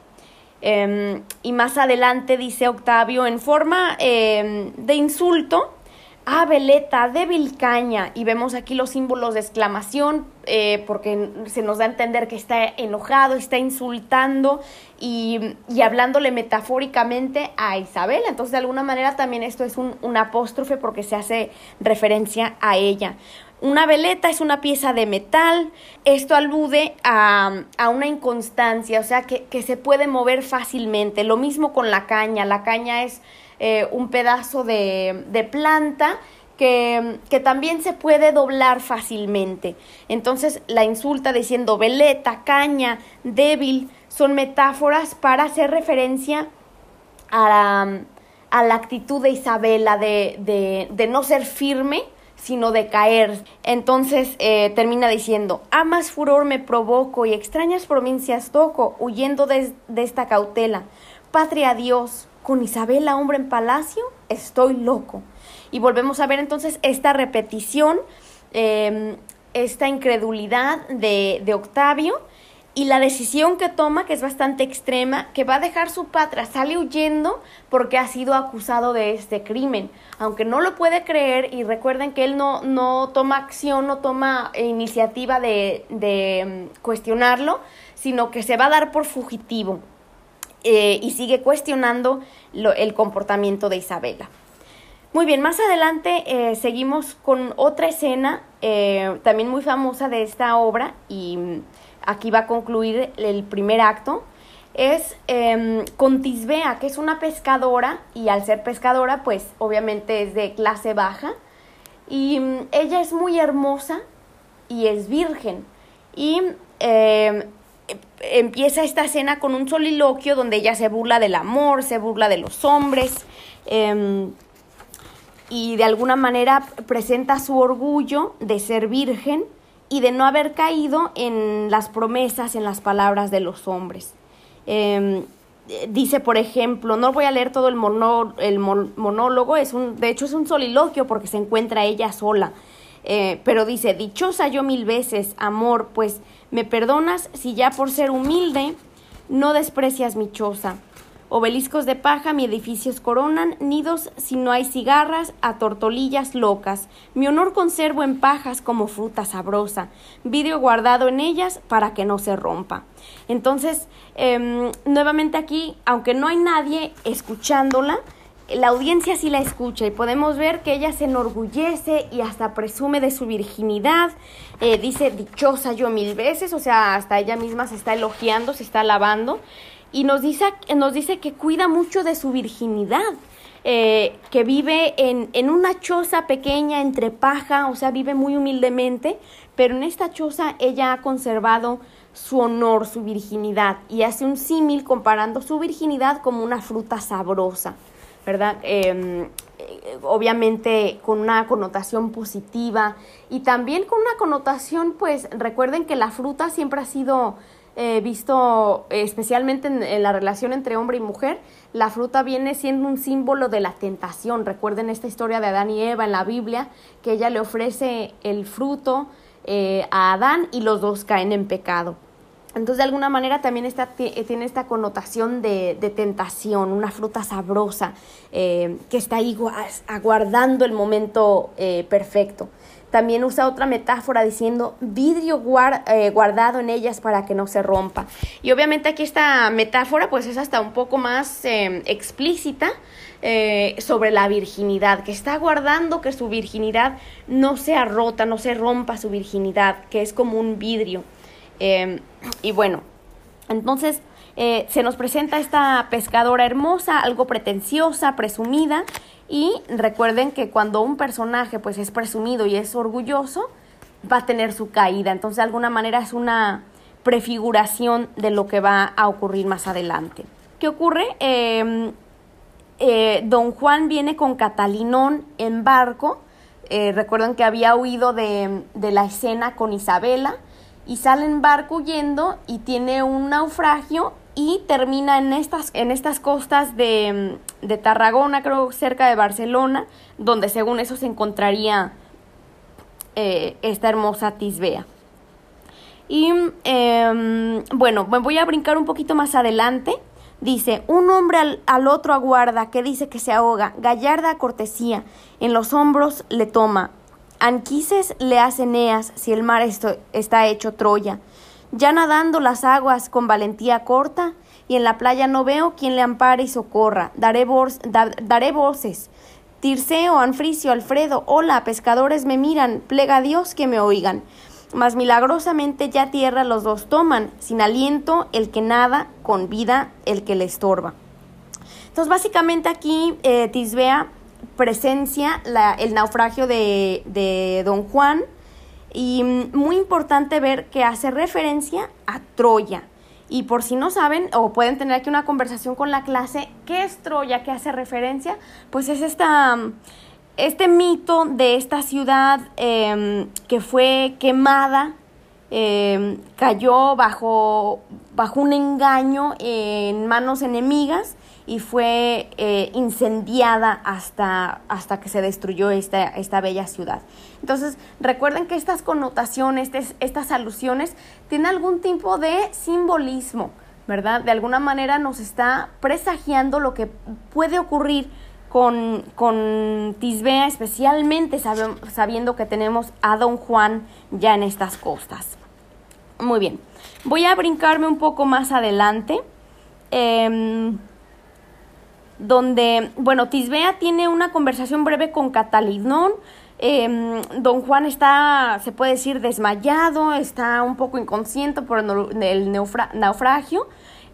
A: Em, y más adelante dice Octavio en forma em, de insulto, ah, veleta, débil caña, y vemos aquí los símbolos de exclamación, eh, porque se nos da a entender que está enojado, está insultando y, y, hablándole metafóricamente a Isabel. Entonces, de alguna manera también esto es un, un apóstrofe porque se hace referencia a ella. Una veleta es una pieza de metal. Esto alude a, a una inconstancia, o sea, que, que, se puede mover fácilmente. Lo mismo con la caña. La caña es eh, un pedazo de, de planta que, que, también se puede doblar fácilmente. Entonces la insulta diciendo veleta, caña, débil, son metáforas para hacer referencia a la, a la actitud de Isabela de, de, de, no ser firme, sino de caer. Entonces eh, termina diciendo, amas furor me provoco y extrañas provincias toco, huyendo de, de esta cautela. Patria Dios, con Isabela, hombre en palacio, estoy loco. Y volvemos a ver entonces esta repetición, em, esta incredulidad de, Octavio y la decisión que toma, que es bastante extrema, que va a dejar su patria, sale huyendo porque ha sido acusado de este crimen. Aunque no lo puede creer y recuerden que él no, no toma acción, no toma iniciativa de, de em, cuestionarlo, sino que se va a dar por fugitivo. Eh, y sigue cuestionando el comportamiento de Isabela. Muy bien, más adelante eh, seguimos con otra escena eh, también muy famosa de esta obra y aquí va a concluir el primer acto. Es eh, con Tisbea, que es una pescadora y al ser pescadora pues obviamente es de clase baja y mm, ella es muy hermosa y es virgen y empieza esta escena con un soliloquio donde ella se burla del amor, se burla de los hombres em, y de alguna manera presenta su orgullo de ser virgen y de no haber caído en las promesas, en las palabras de los hombres. Em, dice, por ejemplo, no voy a leer todo el, el monólogo, es un, de hecho es un soliloquio porque se encuentra ella sola, eh, pero dice, dichosa yo mil veces, amor, pues me perdonas si ya por ser humilde no desprecias mi choza. Obeliscos de paja mi edificios coronan, nidos si no hay cigarras, a tortolillas locas. Mi honor conservo en pajas como fruta sabrosa, vidrio guardado en ellas para que no se rompa. Entonces, em, nuevamente aquí, aunque no hay nadie escuchándola, la audiencia sí la escucha y podemos ver que ella se enorgullece y hasta presume de su virginidad, eh, dice dichosa yo mil veces, o sea, hasta ella misma se está elogiando, se está alabando y nos dice, nos dice que cuida mucho de su virginidad. Eh, que vive en, en una choza pequeña entre paja, o sea, vive muy humildemente, pero en esta choza ella ha conservado su honor, su virginidad, y hace un símil comparando su virginidad como una fruta sabrosa. ¿Verdad? Em, obviamente con una connotación positiva y también con una connotación, pues recuerden que la fruta siempre ha sido eh, visto, especialmente en, la relación entre hombre y mujer, la fruta viene siendo un símbolo de la tentación. Recuerden esta historia de Adán y Eva en la Biblia, que ella le ofrece el fruto eh, a Adán y los dos caen en pecado. Entonces, de alguna manera también está, eh, tiene esta connotación de, tentación, una fruta sabrosa eh, que está ahí aguardando el momento eh, perfecto. También usa otra metáfora diciendo vidrio guardado en ellas para que no se rompa. Y obviamente aquí esta metáfora pues es hasta un poco más explícita sobre la virginidad, que está guardando que su virginidad no sea rota, no se rompa su virginidad, que es como un vidrio. Y bueno, entonces eh, se nos presenta esta pescadora hermosa, algo pretenciosa, presumida, y recuerden que cuando un personaje pues es presumido y es orgulloso, va a tener su caída. Entonces de alguna manera es una prefiguración de lo que va a ocurrir más adelante. ¿Qué ocurre? Em, eh, don Juan viene con Catalinón en barco. Eh, recuerden que había huido de, de la escena con Isabela y sale en barco huyendo y tiene un naufragio y termina en estas, en estas costas de, de Tarragona, creo cerca de Barcelona, donde según eso se encontraría eh, esta hermosa Tisbea. Y em, bueno, me voy a brincar un poquito más adelante. Dice, un hombre al, otro aguarda, que dice que se ahoga, gallarda cortesía, en los hombros le toma, Anquises le hace Eneas si el mar está hecho Troya. Ya nadando las aguas con valentía corta, y en la playa no veo quien le ampare y socorra. Daré, daré voces. Tirceo, Anfricio, Alfredo, hola, pescadores me miran, plega a Dios que me oigan. Mas milagrosamente ya tierra los dos toman, sin aliento el que nada, con vida el que le estorba. Entonces, básicamente aquí eh, Tisbea presencia el naufragio de, Don Juan y mm, muy importante ver que hace referencia a Troya. Y por si no saben o pueden tener aquí una conversación con la clase, ¿qué es Troya? ¿Qué hace referencia? Pues es esta, mm, este mito de esta ciudad em, que fue quemada, em, cayó bajo, bajo un engaño en manos enemigas y fue eh, incendiada hasta, hasta que se destruyó esta, esta bella ciudad. Entonces, recuerden que estas connotaciones, estas alusiones, tienen algún tipo de simbolismo, ¿verdad? De alguna manera nos está presagiando lo que puede ocurrir con, con Tisbea, especialmente sabiendo que tenemos a Don Juan ya en estas costas. Muy bien, voy a brincarme un poco más adelante. Em, donde, bueno, Tisbea tiene una conversación breve con Catalinón. Em, don Juan está, se puede decir, desmayado, está un poco inconsciente por el naufragio.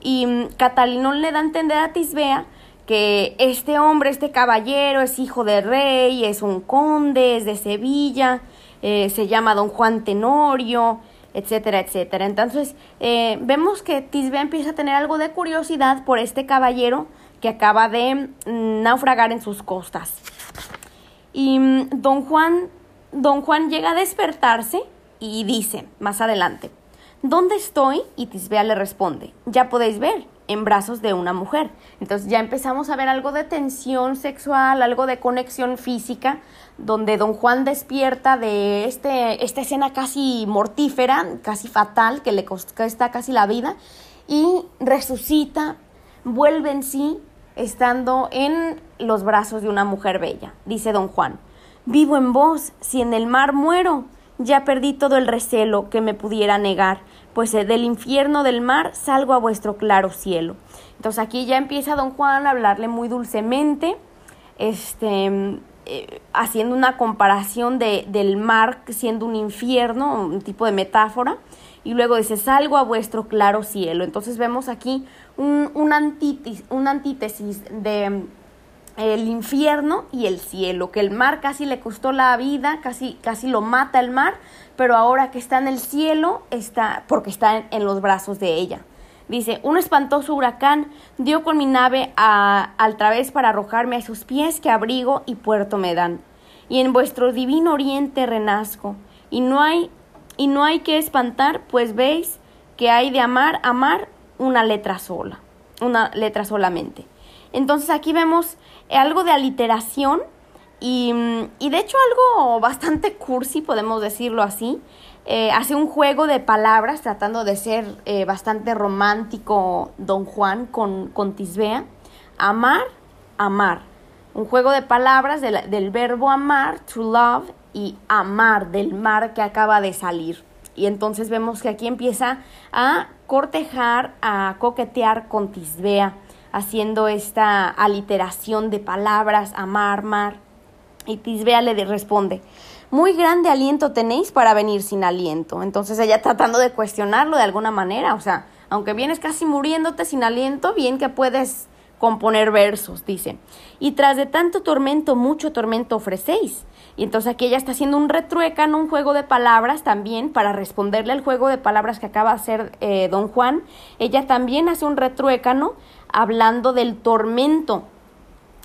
A: Y mm, Catalinón le da a entender a Tisbea que este hombre, este caballero, es hijo de rey, es un conde, es de Sevilla, eh, se llama don Juan Tenorio, etcétera, etcétera. Entonces, eh, vemos que Tisbea empieza a tener algo de curiosidad por este caballero que acaba de mm, naufragar en sus costas. Y mm, don Juan, don Juan llega a despertarse y dice más adelante, ¿dónde estoy? Y Tisbea le responde, ya podéis ver, en brazos de una mujer. Entonces ya empezamos a ver algo de tensión sexual, algo de conexión física, donde don Juan despierta de este, esta escena casi mortífera, casi fatal, que le cuesta casi la vida, y resucita, vuelve en sí estando en los brazos de una mujer bella. Dice don Juan, vivo en vos, si en el mar muero, ya perdí todo el recelo que me pudiera negar, pues del infierno del mar salgo a vuestro claro cielo. Entonces aquí ya empieza don Juan a hablarle muy dulcemente este, eh, haciendo una comparación de, del mar siendo un infierno, un tipo de metáfora, y luego dice, salgo a vuestro claro cielo. Entonces vemos aquí un, un, antítesis, de el infierno y el cielo, que el mar casi le costó la vida, casi, casi lo mata el mar, pero ahora que está en el cielo, está, porque está en, los brazos de ella. Dice, un espantoso huracán dio con mi nave a, al través para arrojarme a sus pies que abrigo y puerto me dan. Y en vuestro divino oriente renazco, y no hay, y no hay que espantar, pues veis que hay de amar, amar una letra sola, una letra solamente. Entonces aquí vemos algo de aliteración y, de hecho algo bastante cursi, podemos decirlo así. Eh, hace un juego de palabras tratando de ser eh, bastante romántico Don Juan con, con Tisbea. Amar, amar. Un juego de palabras del verbo amar, to love, y amar, del mar que acaba de salir. Y entonces vemos que aquí empieza a cortejar, a coquetear con Tisbea haciendo esta aliteración de palabras, amar, mar. Y Tisbea le responde, muy grande aliento tenéis para venir sin aliento. Entonces ella tratando de cuestionarlo de alguna manera, o sea, aunque vienes casi muriéndote sin aliento, bien que puedes componer versos, dice. Y tras de tanto tormento, mucho tormento ofrecéis. Y entonces aquí ella está haciendo un retruécano, un juego de palabras también, para responderle al juego de palabras que acaba de hacer eh, don Juan. Ella también hace un retruécano hablando del tormento.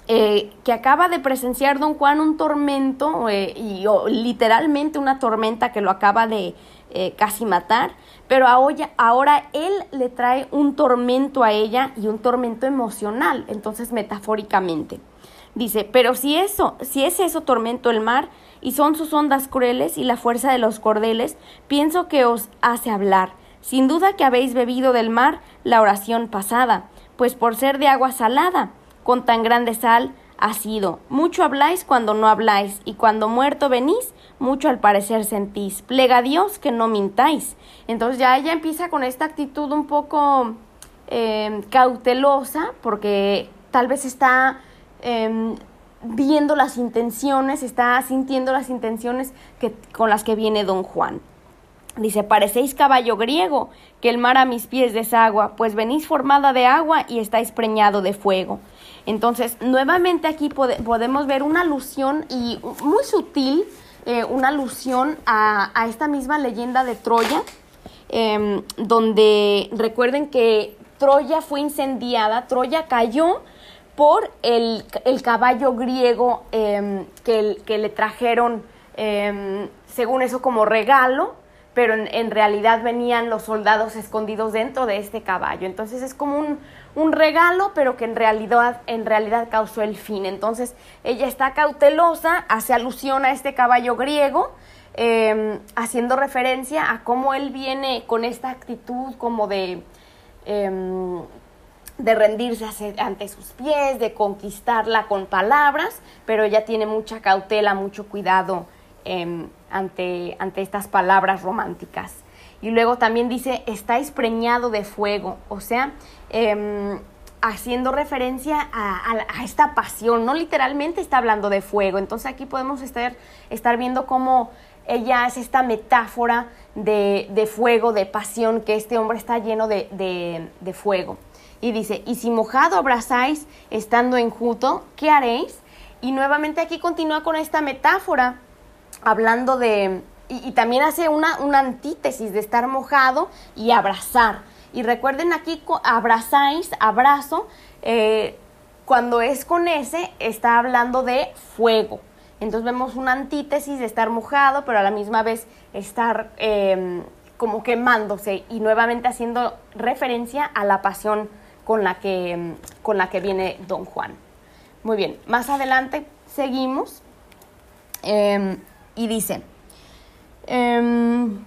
A: Eh, que acaba de presenciar don Juan un tormento, eh, y literalmente una tormenta que lo acaba de casi matar, pero ahora, ahora él le trae un tormento a ella y un tormento emocional, entonces metafóricamente. Dice, pero si eso, si es eso tormento el mar, y son sus ondas crueles y la fuerza de los cordeles, pienso que os hace hablar. Sin duda que habéis bebido del mar la oración pasada, pues por ser de agua salada, con tan grande sal ha sido. Mucho habláis cuando no habláis, y cuando muerto venís, mucho al parecer sentís. Plega a Dios que no mintáis. Entonces ya ella empieza con esta actitud un poco eh, cautelosa, porque tal vez está Em, viendo las intenciones, está sintiendo las intenciones que, con las que viene don Juan. Dice, parecéis caballo griego, que el mar a mis pies desagua, pues venís formada de agua y estáis preñado de fuego. Entonces, nuevamente aquí podemos ver una alusión y muy sutil, eh, una alusión a, esta misma leyenda de Troya, em, donde recuerden que Troya fue incendiada, Troya cayó por el, caballo griego em, que, que, le trajeron, em, según eso, como regalo, pero en, realidad venían los soldados escondidos dentro de este caballo. Entonces es como un, un, regalo, pero que en realidad, en realidad causó el fin. Entonces ella está cautelosa, hace alusión a este caballo griego, em, haciendo referencia a cómo él viene con esta actitud como de de rendirse ante sus pies, de conquistarla con palabras, pero ella tiene mucha cautela, mucho cuidado em, ante, ante estas palabras románticas. Y luego también dice, estáis preñado de fuego, o sea, em, haciendo referencia a, esta pasión, no literalmente está hablando de fuego, entonces aquí podemos estar, estar viendo cómo ella es esta metáfora de, fuego, de pasión, que este hombre está lleno de, de fuego. Y dice, y si mojado abrazáis estando enjuto, ¿qué haréis? Y nuevamente aquí continúa con esta metáfora, hablando de, y, también hace una, una, antítesis de estar mojado y abrazar. Y recuerden aquí, abrazáis, abrazo, eh, cuando es con ese, está hablando de fuego. Entonces vemos una antítesis de estar mojado, pero a la misma vez estar em, como quemándose y nuevamente haciendo referencia a la pasión con la que, con la que viene don Juan. Muy bien, más adelante seguimos em, y dice, em,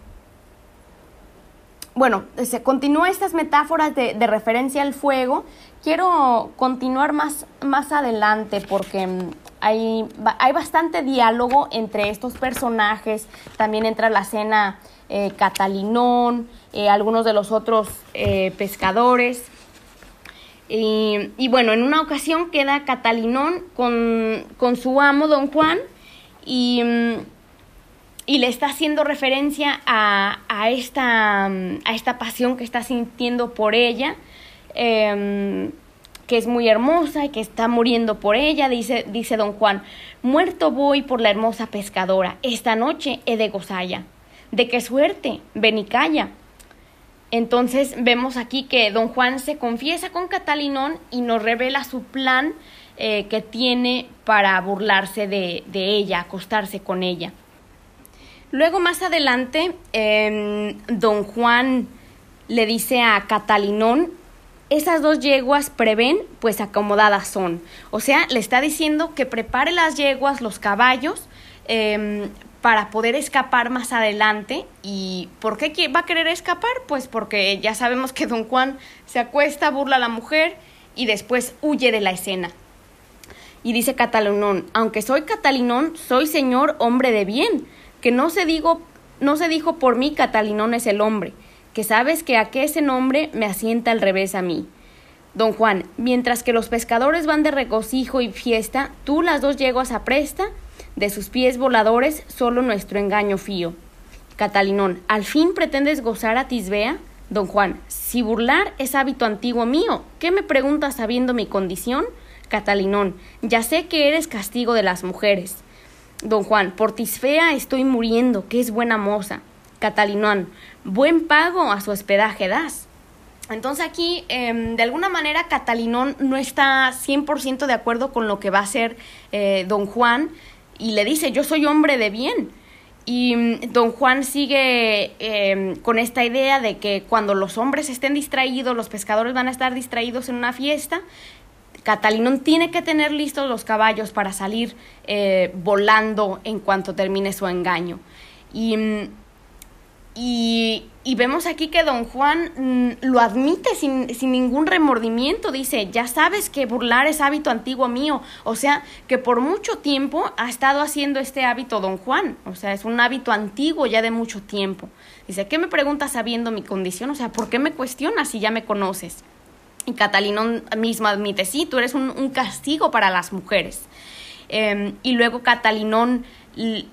A: bueno, se continúa estas metáforas de, referencia al fuego. Quiero continuar más, más adelante porque hay, hay, bastante diálogo entre estos personajes. También entra la cena eh, Catalinón, eh, algunos de los otros eh, pescadores. Y, bueno, en una ocasión queda Catalinón con, con su amo, don Juan, y, y, le está haciendo referencia a, a, esta, a esta pasión que está sintiendo por ella. Eh, que es muy hermosa y que está muriendo por ella, dice, dice don Juan, muerto voy por la hermosa pescadora, esta noche he de gozalla. ¿De qué suerte? Ven y calla. Entonces vemos aquí que don Juan se confiesa con Catalinón y nos revela su plan eh, que tiene para burlarse de, de, ella, acostarse con ella. Luego más adelante, em, don Juan le dice a Catalinón esas dos yeguas prevén, pues acomodadas son. O sea, le está diciendo que prepare las yeguas, los caballos, em, para poder escapar más adelante. ¿Y por qué va a querer escapar? Pues porque ya sabemos que don Juan se acuesta, burla a la mujer y después huye de la escena. Y dice Catalinón, aunque soy Catalinón, soy señor hombre de bien, que no se, digo, no se dijo por mí Catalinón es el hombre que sabes que a que ese nombre me asienta al revés a mí. Don Juan, mientras que los pescadores van de regocijo y fiesta, tú las dos yeguas apresta, de sus pies voladores solo nuestro engaño fío. Catalinón, ¿al fin pretendes gozar a Tisbea? Don Juan, si burlar es hábito antiguo mío, ¿qué me preguntas sabiendo mi condición? Catalinón, ya sé que eres castigo de las mujeres. Don Juan, por Tisfea estoy muriendo, que es buena moza. Catalinón, buen pago a su hospedaje das. Entonces aquí, em, de alguna manera, Catalinón no está 100% de acuerdo con lo que va a hacer eh, don Juan y le dice, yo soy hombre de bien. Y mm, don Juan sigue em, con esta idea de que cuando los hombres estén distraídos, los pescadores van a estar distraídos en una fiesta, Catalinón tiene que tener listos los caballos para salir eh, volando en cuanto termine su engaño. Y mm, y, vemos aquí que don Juan mm, lo admite sin, sin, ningún remordimiento. Dice, ya sabes que burlar es hábito antiguo mío. O sea, que por mucho tiempo ha estado haciendo este hábito don Juan. O sea, es un hábito antiguo ya de mucho tiempo. Dice, ¿qué me preguntas sabiendo mi condición? O sea, ¿por qué me cuestionas si ya me conoces? Y Catalinón mismo admite, sí, tú eres un, castigo para las mujeres. Em, y luego Catalinón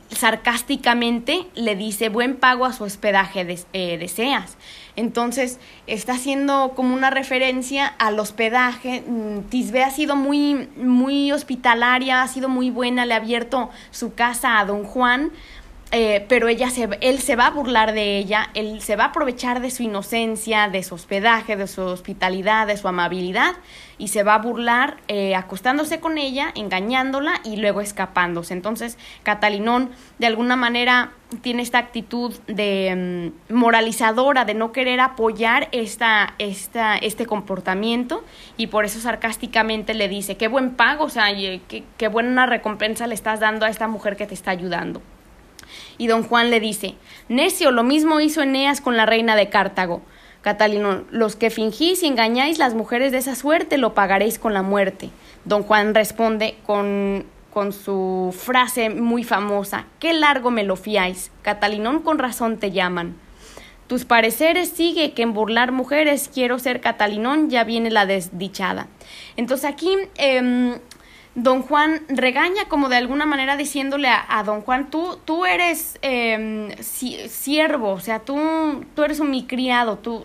A: sarcásticamente le dice buen pago a su hospedaje eh, deseas. Entonces está haciendo como una referencia al hospedaje. Mm, Tisbe ha sido muy, muy hospitalaria, ha sido muy buena, le ha abierto su casa a don Juan eh, pero ella se, él se va a burlar de ella, él se va a aprovechar de su inocencia, de su hospedaje, de su hospitalidad, de su amabilidad, y se va a burlar eh, acostándose con ella, engañándola y luego escapándose. Entonces, Catalinón de alguna manera tiene esta actitud de mm, moralizadora, de no querer apoyar esta, esta, este comportamiento, y por eso sarcásticamente le dice, qué buen pago, o sea, qué, qué buena recompensa le estás dando a esta mujer que te está ayudando. Y don Juan le dice, Necio, lo mismo hizo Eneas con la reina de Cartago. Catalino, los que fingís y engañáis las mujeres de esa suerte lo pagaréis con la muerte. Don Juan responde con, con su frase muy famosa, qué largo me lo fiáis, Catalinón con razón te llaman. Tus pareceres sigue que en burlar mujeres quiero ser Catalinón, ya viene la desdichada. Entonces aquí eh, don Juan regaña como de alguna manera diciéndole a, don Juan, tú, tú eres eh, siervo, o sea, tú, tú eres un mi criado, tú,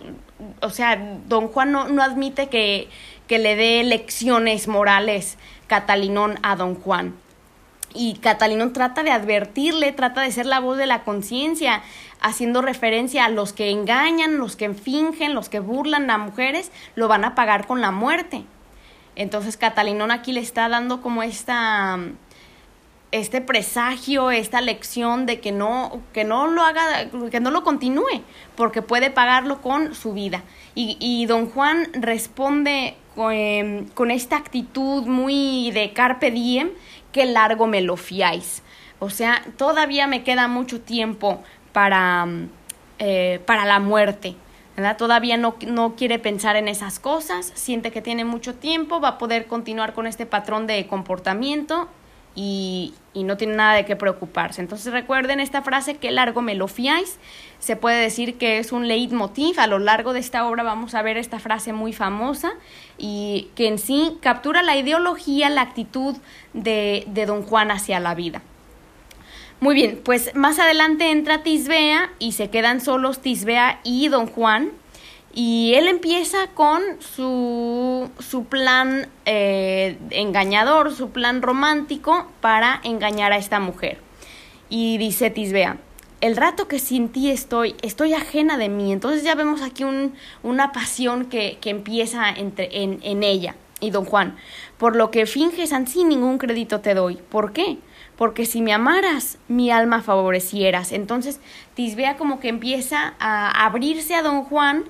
A: o sea, don Juan no, no admite que, que le dé lecciones morales Catalinón a don Juan. Y Catalinón trata de advertirle, trata de ser la voz de la conciencia, haciendo referencia a los que engañan, los que fingen, los que burlan a mujeres, lo van a pagar con la muerte. Entonces Catalinón aquí le está dando como esta este presagio, esta lección de que no, que no lo haga, que no lo continúe, porque puede pagarlo con su vida. Y, y don Juan responde con, con, esta actitud muy de carpe diem, que largo me lo fiáis. O sea, todavía me queda mucho tiempo para, eh, para la muerte. Todavía no, no quiere pensar en esas cosas, siente que tiene mucho tiempo, va a poder continuar con este patrón de comportamiento y, y, no tiene nada de qué preocuparse. Entonces recuerden esta frase, que largo me lo fiáis. Se puede decir que es un leitmotiv. A lo largo de esta obra vamos a ver esta frase muy famosa y que en sí captura la ideología, la actitud de, de don Juan hacia la vida. Muy bien, pues más adelante entra Tisbea y se quedan solos Tisbea y don Juan. Y él empieza con su, su plan eh, engañador, su plan romántico para engañar a esta mujer. Y dice Tisbea, el rato que sin ti estoy, estoy ajena de mí. Entonces ya vemos aquí un, una pasión que, que empieza entre, en, en ella y don Juan. Por lo que finges así ningún crédito te doy. ¿Por qué? Porque si me amaras, mi alma favorecieras. Entonces Tisbea como que empieza a abrirse a don Juan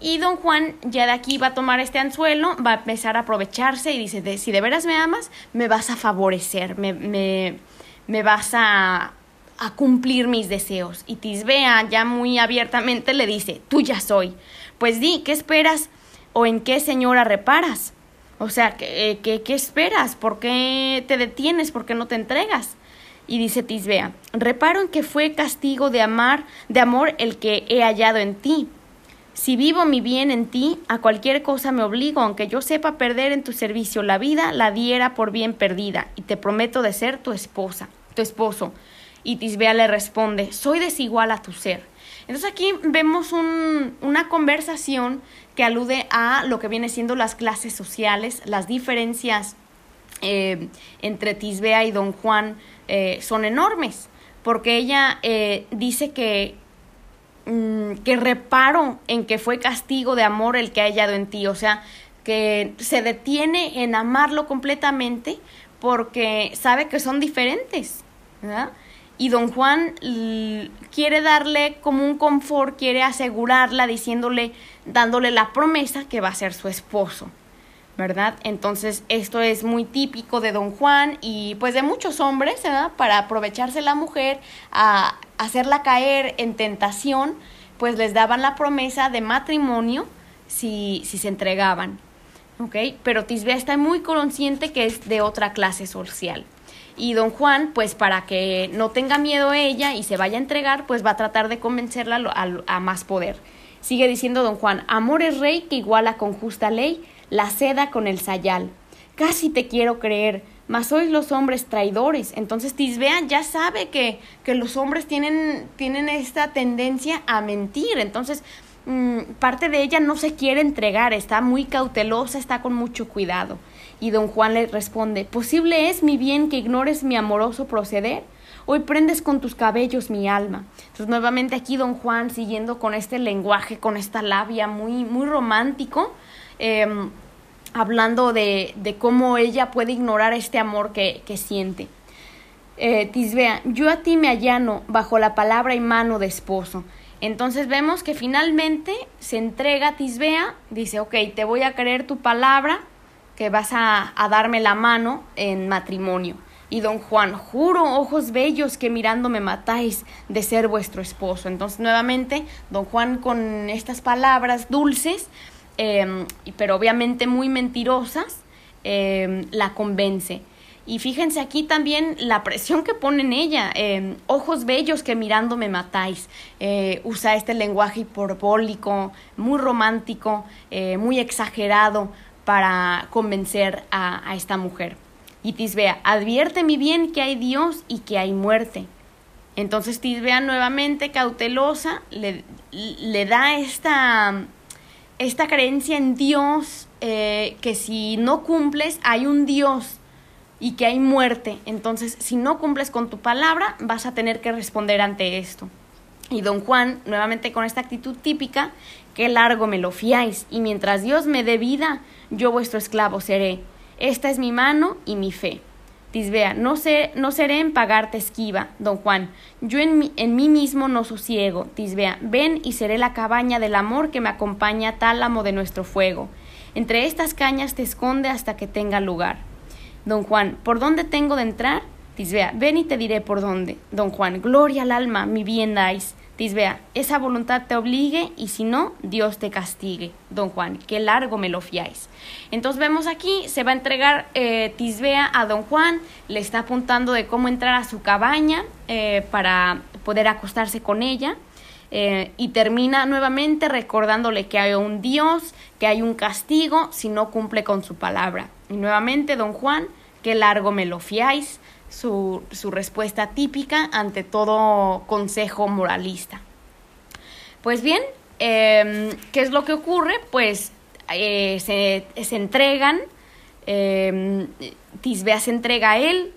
A: y don Juan ya de aquí va a tomar este anzuelo, va a empezar a aprovecharse y dice, si de veras me amas, me vas a favorecer, me, me, vas a, a cumplir mis deseos. Y Tisbea ya muy abiertamente le dice, tuya soy. Pues di, ¿qué esperas o en qué señora reparas? O sea, ¿qué, qué, qué esperas? ¿Por qué te detienes? ¿Por qué no te entregas? Y dice Tisbea, reparo en que fue castigo de amar, de amor el que he hallado en ti si vivo mi bien en ti, a cualquier cosa me obligo, aunque yo sepa perder en tu servicio la vida, la diera por bien perdida, y te prometo de ser tu esposa, tu esposo. Y Tisbea le responde, soy desigual a tu ser. Entonces aquí vemos un, una conversación que alude a lo que viene siendo las clases sociales, las diferencias eh, entre Tisbea y don Juan eh, son enormes, porque ella eh, dice que Mm, que reparo en que fue castigo de amor el que ha hallado en ti, o sea, que se detiene en amarlo completamente porque sabe que son diferentes, ¿verdad? Y don Juan quiere darle como un confort, quiere asegurarla diciéndole, dándole la promesa que va a ser su esposo. ¿verdad? Entonces esto es muy típico de don Juan y pues de muchos hombres, ¿verdad? Para aprovecharse la mujer, a hacerla caer en tentación, pues les daban la promesa de matrimonio si, si se entregaban, ¿ok? Pero Tisbea está muy consciente que es de otra clase social. Y don Juan, pues para que no tenga miedo ella y se vaya a entregar, pues va a tratar de convencerla a, más poder. Sigue diciendo don Juan, amor es rey que iguala con justa ley la seda con el sayal. Casi te quiero creer, mas sois los hombres traidores. Entonces Tisbea ya sabe que, que los hombres tienen, tienen esta tendencia a mentir. Entonces, mm, parte de ella no se quiere entregar, está muy cautelosa, está con mucho cuidado. Y don Juan le responde, ¿posible es mi bien que ignores mi amoroso proceder? Hoy prendes con tus cabellos mi alma. Entonces nuevamente aquí don Juan siguiendo con este lenguaje, con esta labia muy, muy romántico, Em, hablando de, de, cómo ella puede ignorar este amor que, que siente. Eh, Tisbea, yo a ti me allano bajo la palabra y mano de esposo. Entonces vemos que finalmente se entrega Tisbea, dice, ok, te voy a creer tu palabra, que vas a, a darme la mano en matrimonio. Y don Juan, juro, ojos bellos, que mirando me matáis de ser vuestro esposo. Entonces, nuevamente, don Juan con estas palabras dulces, Em, pero obviamente muy mentirosas, em, la convence. Y fíjense aquí también la presión que pone en ella. Em, ojos bellos que mirando me matáis. Eh, usa este lenguaje hiperbólico, muy romántico, eh, muy exagerado para convencer a, a, esta mujer. Y Tisbea, advierte bien que hay Dios y que hay muerte. Entonces Tisbea nuevamente cautelosa le, le da esta esta creencia en Dios, eh, que si no cumples hay un Dios y que hay muerte. Entonces, si no cumples con tu palabra, vas a tener que responder ante esto. Y don Juan, nuevamente con esta actitud típica, qué largo me lo fiáis, y mientras Dios me dé vida, yo vuestro esclavo seré. Esta es mi mano y mi fe. Tisbea, no, sé, no seré en pagarte esquiva, don Juan. Yo en mí, en mí mismo no sosiego. Tisbea, ven y seré la cabaña del amor que me acompaña tálamo de nuestro fuego. Entre estas cañas te esconde hasta que tenga lugar. Don Juan, ¿por dónde tengo de entrar? Tisbea, ven y te diré por dónde. Don Juan, gloria al alma, mi bien dais. Tisbea, esa voluntad te obligue y si no, Dios te castigue. Don Juan, qué largo me lo fiáis. Entonces vemos aquí, se va a entregar eh, Tisbea a Don Juan, le está apuntando de cómo entrar a su cabaña eh, para poder acostarse con ella. Eh, y termina nuevamente recordándole que hay un Dios, que hay un castigo si no cumple con su palabra. Y nuevamente, don Juan, qué largo me lo fiáis, su, su respuesta típica ante todo consejo moralista. Pues bien, em, ¿qué es lo que ocurre? Pues eh, se, se, entregan, eh, Tisbea se entrega a él,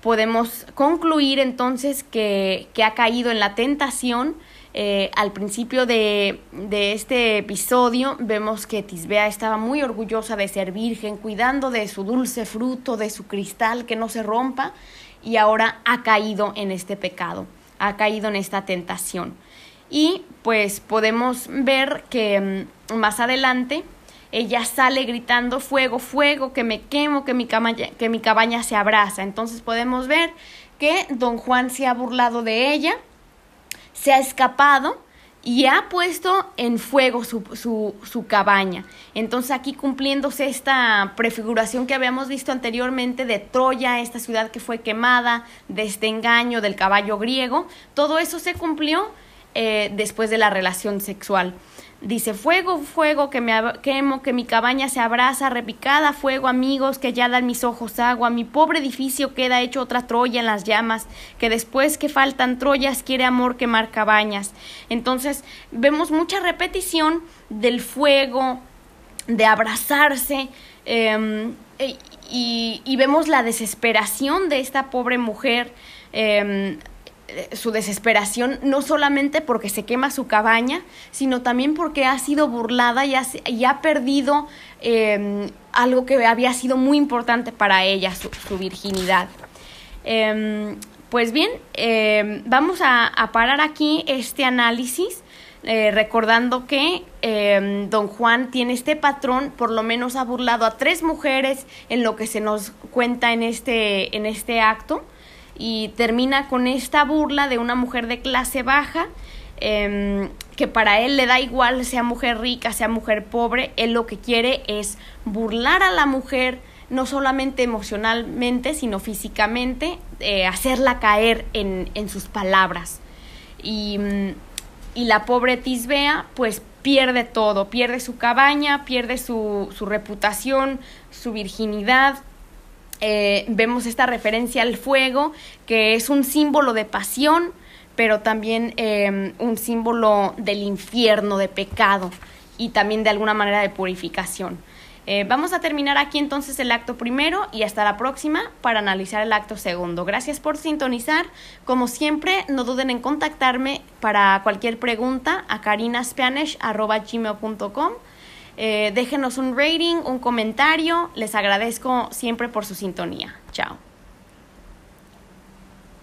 A: podemos concluir entonces que, que ha caído en la tentación eh, al principio de, de, este episodio vemos que Tisbea estaba muy orgullosa de ser virgen, cuidando de su dulce fruto, de su cristal que no se rompa, y ahora ha caído en este pecado, ha caído en esta tentación. Y pues podemos ver que mm, más adelante ella sale gritando fuego, fuego, que me quemo, que mi, cabaña, que mi cabaña se abraza. Entonces podemos ver que don Juan se ha burlado de ella se ha escapado y ha puesto en fuego su, su, su, cabaña. Entonces aquí cumpliéndose esta prefiguración que habíamos visto anteriormente de Troya, esta ciudad que fue quemada, de este engaño del caballo griego, todo eso se cumplió eh, después de la relación sexual. Dice, fuego, fuego, que me quemo, que mi cabaña se abraza, repicada, fuego, amigos, que ya dan mis ojos agua, mi pobre edificio queda hecho otra Troya en las llamas, que después que faltan Troyas quiere amor quemar cabañas. Entonces, vemos mucha repetición del fuego, de abrazarse, em, e, y, vemos la desesperación de esta pobre mujer. Eh, su desesperación no solamente porque se quema su cabaña, sino también porque ha sido burlada y ha, y ha perdido em, algo que había sido muy importante para ella, su, virginidad. Em, pues bien, em, vamos a, parar aquí este análisis. Eh, recordando que don Juan tiene este patrón, por lo menos ha burlado a tres mujeres en lo que se nos cuenta en este, en este acto y termina con esta burla de una mujer de clase baja em, que para él le da igual sea mujer rica, sea mujer pobre, él lo que quiere es burlar a la mujer no solamente emocionalmente, sino físicamente, eh, hacerla caer en, en sus palabras. Y, y, la pobre Tisbea pues pierde todo, pierde su cabaña, pierde su, su reputación, su virginidad, eh, vemos esta referencia al fuego, que es un símbolo de pasión, pero también eh, un símbolo del infierno, de pecado y también de alguna manera de purificación. Eh, vamos a terminar aquí entonces el acto primero y hasta la próxima para analizar el acto segundo. Gracias por sintonizar. Como siempre, no duden en contactarme para cualquier pregunta a carinaspanish.com eh, déjenos un rating, un comentario. Les agradezco siempre por su sintonía. Chao.